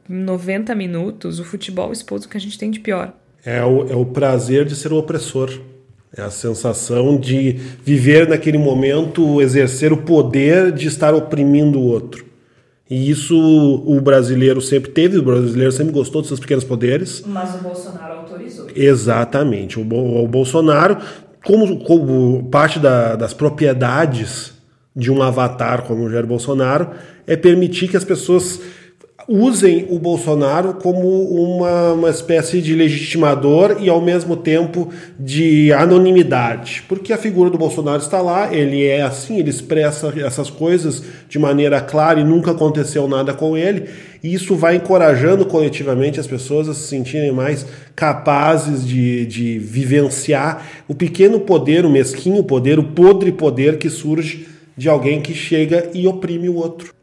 [SPEAKER 2] 90 minutos, o futebol expôs o que a gente tem de pior.
[SPEAKER 8] É o, é o prazer de ser o opressor. É a sensação de viver naquele momento, exercer o poder de estar oprimindo o outro. E isso o brasileiro sempre teve, o brasileiro sempre gostou dos seus pequenos poderes.
[SPEAKER 2] Mas o Bolsonaro autorizou.
[SPEAKER 8] Exatamente. O, o Bolsonaro, como, como parte da, das propriedades de um avatar como o Jair Bolsonaro, é permitir que as pessoas usem o Bolsonaro como uma, uma espécie de legitimador e ao mesmo tempo de anonimidade, porque a figura do Bolsonaro está lá, ele é assim, ele expressa essas coisas de maneira clara e nunca aconteceu nada com ele, e isso vai encorajando coletivamente as pessoas a se sentirem mais capazes de, de vivenciar o pequeno poder, o mesquinho poder, o podre poder que surge de alguém que chega e oprime o outro.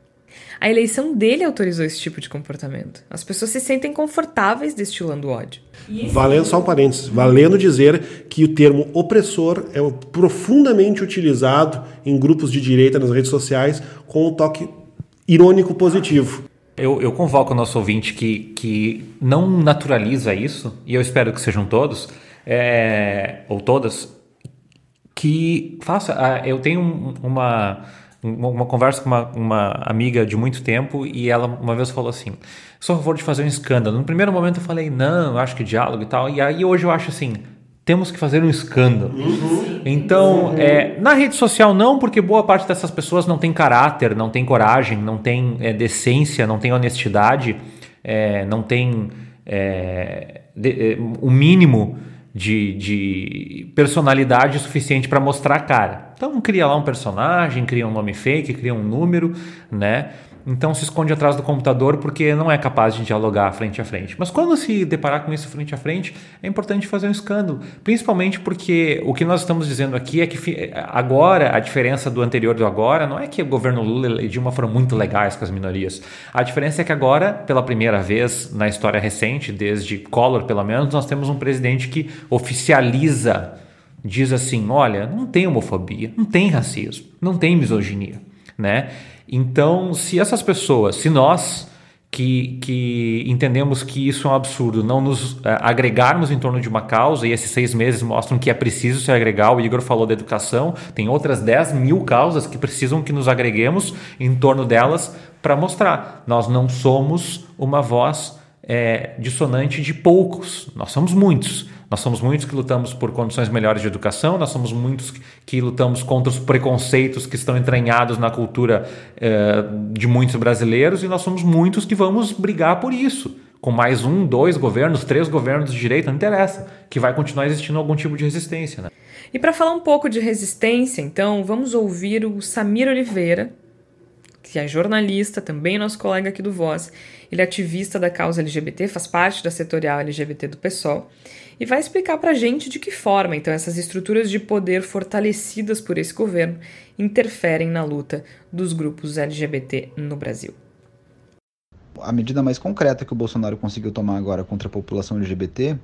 [SPEAKER 2] A eleição dele autorizou esse tipo de comportamento. As pessoas se sentem confortáveis destilando ódio.
[SPEAKER 8] Valendo só um parênteses, valendo dizer que o termo opressor é profundamente utilizado em grupos de direita nas redes sociais com um toque irônico positivo.
[SPEAKER 7] Eu, eu convoco o nosso ouvinte que, que não naturaliza isso, e eu espero que sejam todos, é, ou todas, que faça. Ah, eu tenho uma uma conversa com uma, uma, amiga de muito tempo e ela uma vez falou assim: sou a favor de fazer um escândalo. No primeiro momento eu falei, não, eu acho que diálogo e tal. E aí hoje eu acho assim: temos que fazer um escândalo. Uhum. Então, uhum. É, na rede social não, porque boa parte dessas pessoas não tem caráter, não tem coragem, não tem é, decência, não tem honestidade, é, não tem é, de, é, o mínimo de, de personalidade suficiente para mostrar a cara. Então cria lá um personagem, cria um nome fake, cria um número, né? Então se esconde atrás do computador porque não é capaz de dialogar frente a frente. Mas quando se deparar com isso frente a frente, é importante fazer um escândalo. Principalmente porque o que nós estamos dizendo aqui é que agora, a diferença do anterior do agora, não é que o governo Lula e Dilma foram muito legais com as minorias. A diferença é que agora, pela primeira vez na história recente, desde Collor pelo menos, nós temos um presidente que oficializa, diz assim: olha, não tem homofobia, não tem racismo, não tem misoginia, né? Então, se essas pessoas, se nós que, que entendemos que isso é um absurdo, não nos é, agregarmos em torno de uma causa, e esses seis meses mostram que é preciso se agregar. O Igor falou da educação, tem outras 10 mil causas que precisam que nos agreguemos em torno delas para mostrar. Nós não somos uma voz é, dissonante de poucos, nós somos muitos. Nós somos muitos que lutamos por condições melhores de educação, nós somos muitos que lutamos contra os preconceitos que estão entranhados na cultura eh, de muitos brasileiros e nós somos muitos que vamos brigar por isso. Com mais um, dois governos, três governos de direita, não interessa, que vai continuar existindo algum tipo de resistência. Né?
[SPEAKER 2] E para falar um pouco de resistência, então, vamos ouvir o Samir Oliveira, que é jornalista, também nosso colega aqui do Voz. Ele é ativista da causa LGBT, faz parte da setorial LGBT do PSOL e vai explicar para a gente de que forma, então, essas estruturas de poder fortalecidas por esse governo interferem na luta dos grupos LGBT no Brasil.
[SPEAKER 15] A medida mais concreta que o Bolsonaro conseguiu tomar agora contra a população LGBT,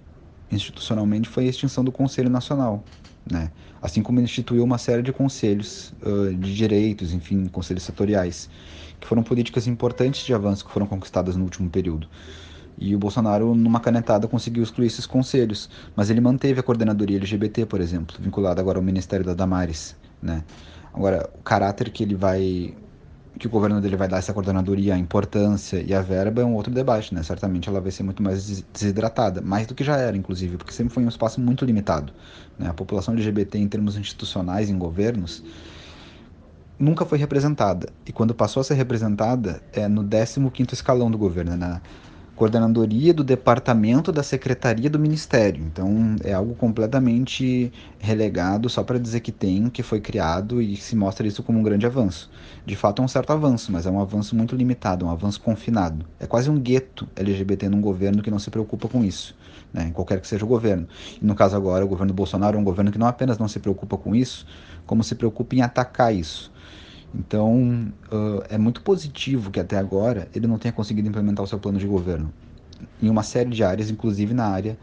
[SPEAKER 15] institucionalmente, foi a extinção do Conselho Nacional, né? Assim como instituiu uma série de conselhos uh, de direitos, enfim, conselhos setoriais, que foram políticas importantes de avanço que foram conquistadas no último período. E o Bolsonaro, numa canetada, conseguiu excluir esses conselhos. Mas ele manteve a coordenadoria LGBT, por exemplo, vinculada agora ao Ministério da Damares. Né? Agora, o caráter que ele vai. que o governo dele vai dar essa coordenadoria, a importância e a verba é um outro debate, né? Certamente ela vai ser muito mais desidratada, mais do que já era, inclusive, porque sempre foi um espaço muito limitado. Né? A população LGBT, em termos institucionais, em governos, nunca foi representada. E quando passou a ser representada, é no 15 escalão do governo, né? Coordenadoria do departamento da secretaria do ministério. Então é algo completamente relegado só para dizer que tem, que foi criado e se mostra isso como um grande avanço. De fato é um certo avanço, mas é um avanço muito limitado, um avanço confinado. É quase um gueto LGBT num governo que não se preocupa com isso. Né, em qualquer que seja o governo. E no caso agora, o governo Bolsonaro é um governo que não apenas não se preocupa com isso, como se preocupa em atacar isso. Então, uh, é muito positivo que até agora ele não tenha conseguido implementar o seu plano de governo em uma série de áreas, inclusive na área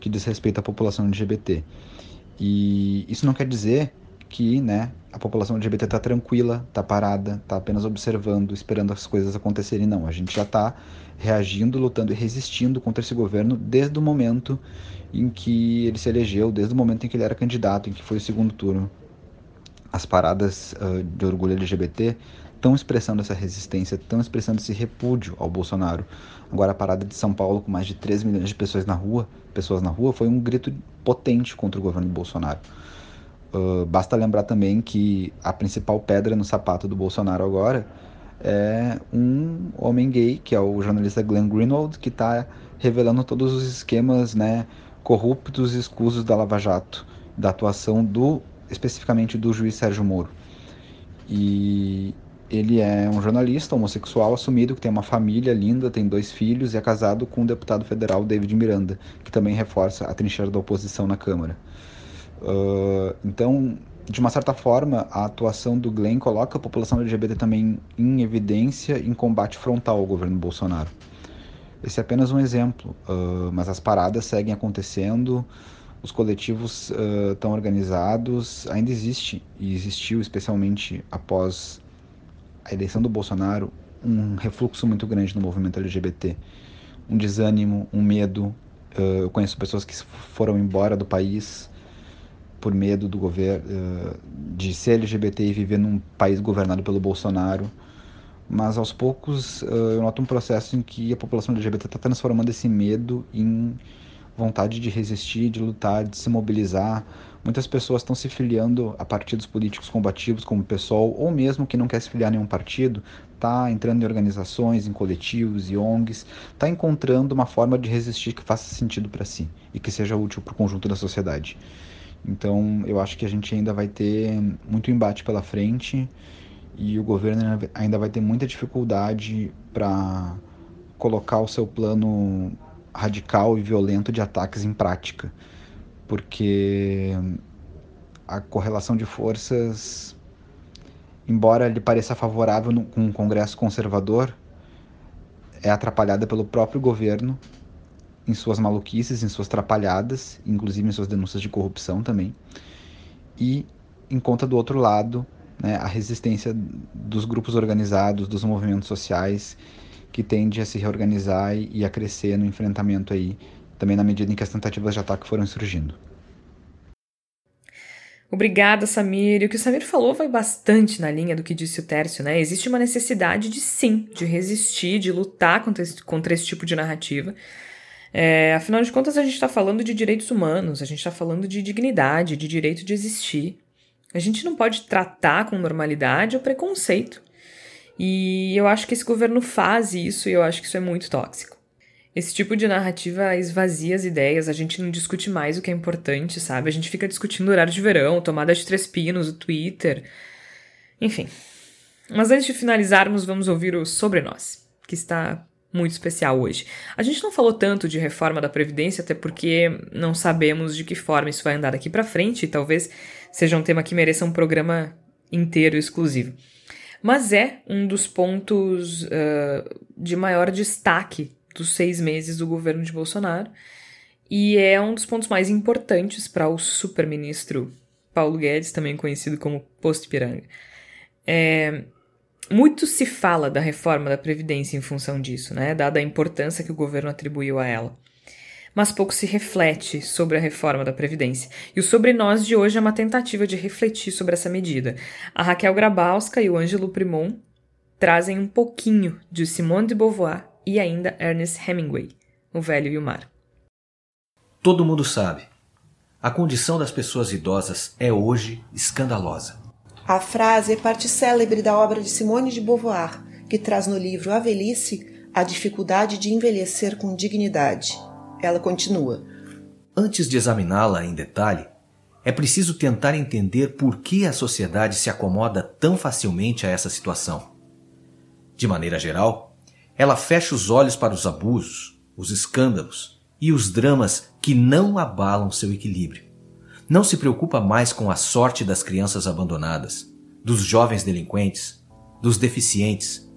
[SPEAKER 15] que diz respeito à população LGBT. E isso não quer dizer que né, a população LGBT está tranquila, está parada, está apenas observando, esperando as coisas acontecerem. Não, a gente já está reagindo, lutando e resistindo contra esse governo desde o momento em que ele se elegeu, desde o momento em que ele era candidato, em que foi o segundo turno as paradas uh, de orgulho LGBT estão expressando essa resistência, estão expressando esse repúdio ao Bolsonaro. Agora a parada de São Paulo com mais de 3 milhões de pessoas na rua, pessoas na rua, foi um grito potente contra o governo Bolsonaro. Uh, basta lembrar também que a principal pedra no sapato do Bolsonaro agora é um homem gay, que é o jornalista Glenn Greenwald, que está revelando todos os esquemas né, corruptos e escusos da Lava Jato, da atuação do especificamente do juiz Sérgio Moro. E ele é um jornalista homossexual assumido que tem uma família linda, tem dois filhos e é casado com o deputado federal David Miranda, que também reforça a trincheira da oposição na Câmara. Uh, então, de uma certa forma, a atuação do Glenn coloca a população LGBT também em evidência em combate frontal ao governo Bolsonaro. Esse é apenas um exemplo, uh, mas as paradas seguem acontecendo os coletivos uh, organizados, ainda existe, e existiu especialmente após a eleição do Bolsonaro, um refluxo muito grande no movimento LGBT. Um desânimo, um medo. Uh, eu conheço pessoas que foram embora do país por medo do governo uh, de ser LGBT e viver num país governado pelo Bolsonaro. Mas aos poucos eu noto um processo em que a população LGBT está transformando esse medo em vontade de resistir, de lutar, de se mobilizar. Muitas pessoas estão se filiando a partidos políticos combativos como o PSOL, ou mesmo que não quer se filiar a nenhum partido, está entrando em organizações, em coletivos e ONGs, está encontrando uma forma de resistir que faça sentido para si e que seja útil para o conjunto da sociedade. Então, eu acho que a gente ainda vai ter muito embate pela frente e o governo ainda vai ter muita dificuldade para colocar o seu plano radical e violento de ataques em prática, porque a correlação de forças, embora lhe pareça favorável no, com um Congresso conservador, é atrapalhada pelo próprio governo em suas maluquices, em suas trapalhadas, inclusive em suas denúncias de corrupção também, e em conta do outro lado, né, a resistência dos grupos organizados, dos movimentos sociais que tende a se reorganizar e a crescer no enfrentamento aí, também na medida em que as tentativas de ataque foram surgindo.
[SPEAKER 2] Obrigada, Samir. E o que o Samir falou vai bastante na linha do que disse o Tércio, né? Existe uma necessidade de sim, de resistir, de lutar contra esse, contra esse tipo de narrativa. É, afinal de contas, a gente está falando de direitos humanos, a gente está falando de dignidade, de direito de existir. A gente não pode tratar com normalidade o preconceito. E eu acho que esse governo faz isso e eu acho que isso é muito tóxico. Esse tipo de narrativa esvazia as ideias, a gente não discute mais o que é importante, sabe? A gente fica discutindo horário de verão, tomada de três pinos, o Twitter. Enfim. Mas antes de finalizarmos, vamos ouvir o Sobre Nós, que está muito especial hoje. A gente não falou tanto de reforma da Previdência, até porque não sabemos de que forma isso vai andar daqui para frente, e talvez seja um tema que mereça um programa inteiro exclusivo. Mas é um dos pontos uh, de maior destaque dos seis meses do governo de Bolsonaro. E é um dos pontos mais importantes para o super-ministro Paulo Guedes, também conhecido como Posto Piranga. É, muito se fala da reforma da Previdência em função disso, né? dada a importância que o governo atribuiu a ela. Mas pouco se reflete sobre a reforma da Previdência. E o Sobre Nós de hoje é uma tentativa de refletir sobre essa medida. A Raquel Grabowska e o Ângelo Primon trazem um pouquinho de Simone de Beauvoir e ainda Ernest Hemingway, O Velho e o Mar.
[SPEAKER 16] Todo mundo sabe. A condição das pessoas idosas é hoje escandalosa.
[SPEAKER 17] A frase é parte célebre da obra de Simone de Beauvoir, que traz no livro A Velhice a dificuldade de envelhecer com dignidade. Ela continua:
[SPEAKER 16] Antes de examiná-la em detalhe, é preciso tentar entender por que a sociedade se acomoda tão facilmente a essa situação. De maneira geral, ela fecha os olhos para os abusos, os escândalos e os dramas que não abalam seu equilíbrio. Não se preocupa mais com a sorte das crianças abandonadas, dos jovens delinquentes, dos deficientes,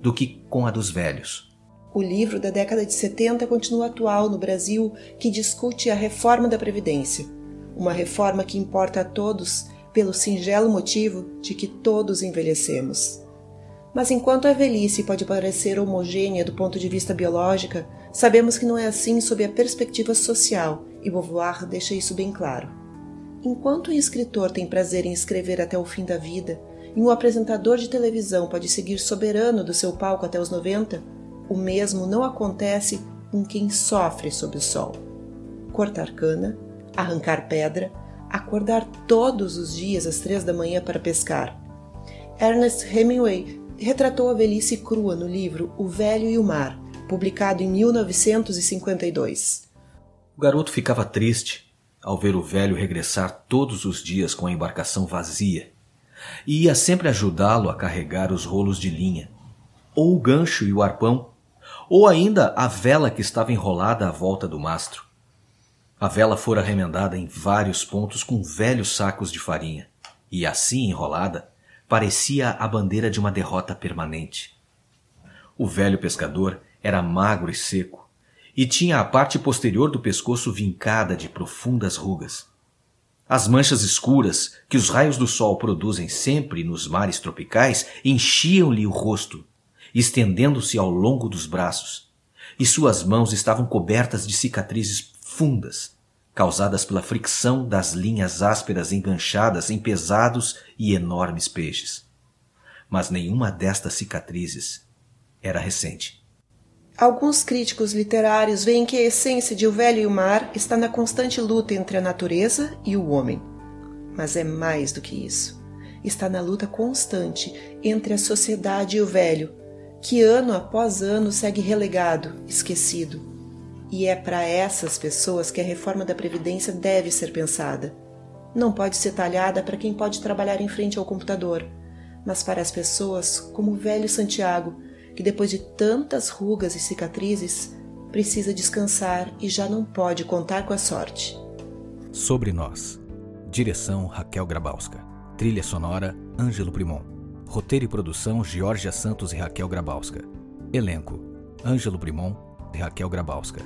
[SPEAKER 16] do que com a dos velhos.
[SPEAKER 17] O livro da década de 70 continua atual no Brasil, que discute a reforma da Previdência. Uma reforma que importa a todos pelo singelo motivo de que todos envelhecemos. Mas enquanto a velhice pode parecer homogênea do ponto de vista biológico, sabemos que não é assim sob a perspectiva social, e Beauvoir deixa isso bem claro. Enquanto um escritor tem prazer em escrever até o fim da vida, e um apresentador de televisão pode seguir soberano do seu palco até os 90, o mesmo não acontece com quem sofre sob o sol. Cortar cana, arrancar pedra, acordar todos os dias às três da manhã para pescar. Ernest Hemingway retratou a velhice crua no livro O Velho e o Mar, publicado em 1952.
[SPEAKER 16] O garoto ficava triste ao ver o velho regressar todos os dias com a embarcação vazia e ia sempre ajudá-lo a carregar os rolos de linha, ou o gancho e o arpão, ou ainda a vela que estava enrolada à volta do mastro. A vela fora remendada em vários pontos com velhos sacos de farinha, e assim enrolada, parecia a bandeira de uma derrota permanente. O velho pescador era magro e seco, e tinha a parte posterior do pescoço vincada de profundas rugas. As manchas escuras que os raios do sol produzem sempre nos mares tropicais enchiam-lhe o rosto, estendendo-se ao longo dos braços, e suas mãos estavam cobertas de cicatrizes fundas, causadas pela fricção das linhas ásperas enganchadas em pesados e enormes peixes. Mas nenhuma destas cicatrizes era recente.
[SPEAKER 17] Alguns críticos literários veem que a essência de O Velho e o Mar está na constante luta entre a natureza e o homem. Mas é mais do que isso. Está na luta constante entre a sociedade e o velho, que ano após ano segue relegado, esquecido, e é para essas pessoas que a reforma da Previdência deve ser pensada. Não pode ser talhada para quem pode trabalhar em frente ao computador, mas para as pessoas como o velho Santiago, que depois de tantas rugas e cicatrizes, precisa descansar e já não pode contar com a sorte.
[SPEAKER 18] Sobre nós. Direção Raquel Grabowska. Trilha sonora Ângelo Primon. Roteiro e produção Georgia Santos e Raquel Grabowska. Elenco: Ângelo Primon e Raquel Grabowska.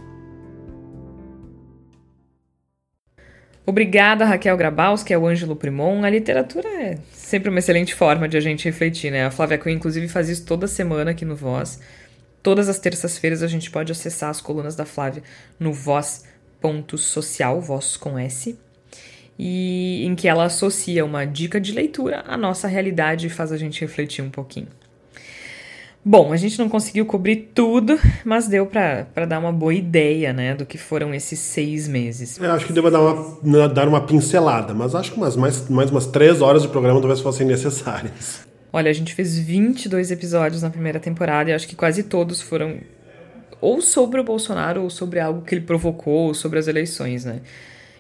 [SPEAKER 2] Obrigada, Raquel Grabowski, ao Ângelo Primon. A literatura é sempre uma excelente forma de a gente refletir, né? A Flávia Cunha, inclusive, faz isso toda semana aqui no Voz. Todas as terças-feiras a gente pode acessar as colunas da Flávia no voz.social, voz com S, e em que ela associa uma dica de leitura à nossa realidade e faz a gente refletir um pouquinho. Bom, a gente não conseguiu cobrir tudo, mas deu para dar uma boa ideia, né, do que foram esses seis meses.
[SPEAKER 8] Eu acho que deu dar uma, dar uma pincelada, mas acho que umas, mais, mais umas três horas de programa talvez fossem necessárias.
[SPEAKER 2] Olha, a gente fez 22 episódios na primeira temporada e acho que quase todos foram ou sobre o Bolsonaro ou sobre algo que ele provocou, ou sobre as eleições, né?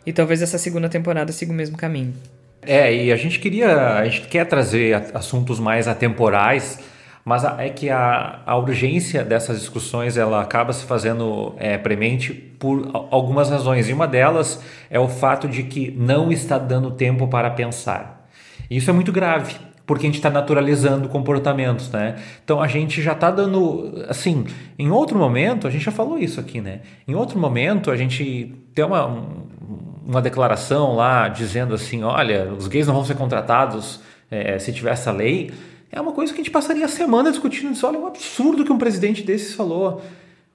[SPEAKER 2] E talvez essa segunda temporada siga o mesmo caminho.
[SPEAKER 7] É, e a gente queria, a gente quer trazer assuntos mais atemporais, mas é que a, a urgência dessas discussões ela acaba se fazendo é, premente por algumas razões. E uma delas é o fato de que não está dando tempo para pensar. Isso é muito grave porque a gente está naturalizando comportamentos, né? Então a gente já está dando, assim, em outro momento, a gente já falou isso aqui, né? Em outro momento a gente tem uma, uma declaração lá dizendo assim, olha, os gays não vão ser contratados é, se tiver essa lei, é uma coisa que a gente passaria a semana discutindo isso. Olha, é um absurdo que um presidente desses falou.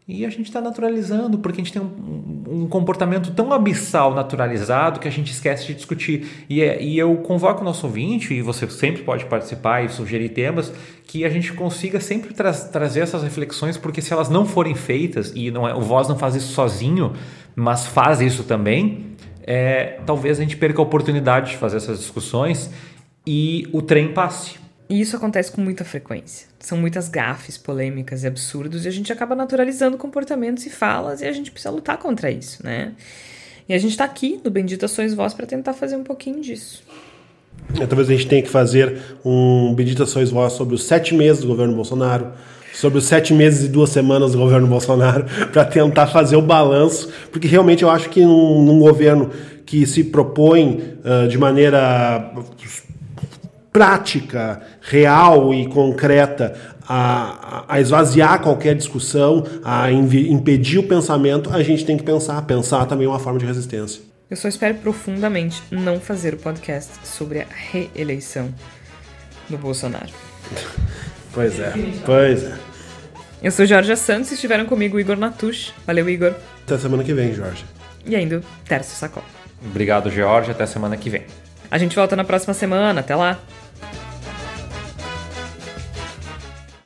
[SPEAKER 7] E a gente está naturalizando, porque a gente tem um, um, comportamento tão abissal naturalizado que a gente esquece de discutir. E, é, e eu convoco o nosso ouvinte, e você sempre pode participar e sugerir temas, que a gente consiga sempre tra trazer essas reflexões, porque se elas não forem feitas, e não é, o Voz não faz isso sozinho, mas faz isso também, é, talvez a gente perca a oportunidade de fazer essas discussões e o trem passe.
[SPEAKER 2] E isso acontece com muita frequência. São muitas gafes, polêmicas e absurdos, e a gente acaba naturalizando comportamentos e falas, e a gente precisa lutar contra isso, né? E a gente está aqui no Bendita Sois Vós para tentar fazer um pouquinho disso.
[SPEAKER 8] É, talvez a gente tenha que fazer um Bendita Sois Vós sobre os sete meses do governo Bolsonaro, sobre os sete meses e duas semanas do governo Bolsonaro, para tentar fazer o balanço, porque realmente eu acho que num, num governo que se propõe uh, de maneira prática, real e concreta a, a esvaziar qualquer discussão, a impedir o pensamento, a gente tem que pensar. Pensar também é uma forma de resistência.
[SPEAKER 2] Eu só espero profundamente não fazer o podcast sobre a reeleição do Bolsonaro.
[SPEAKER 8] pois é, pois é.
[SPEAKER 2] Eu sou Jorge Santos e estiveram comigo o Igor Natush. Valeu, Igor.
[SPEAKER 8] Até semana que vem, Jorge.
[SPEAKER 2] E ainda o Terço Sacol.
[SPEAKER 7] Obrigado, Jorge. Até semana que vem.
[SPEAKER 2] A gente volta na próxima semana. Até lá.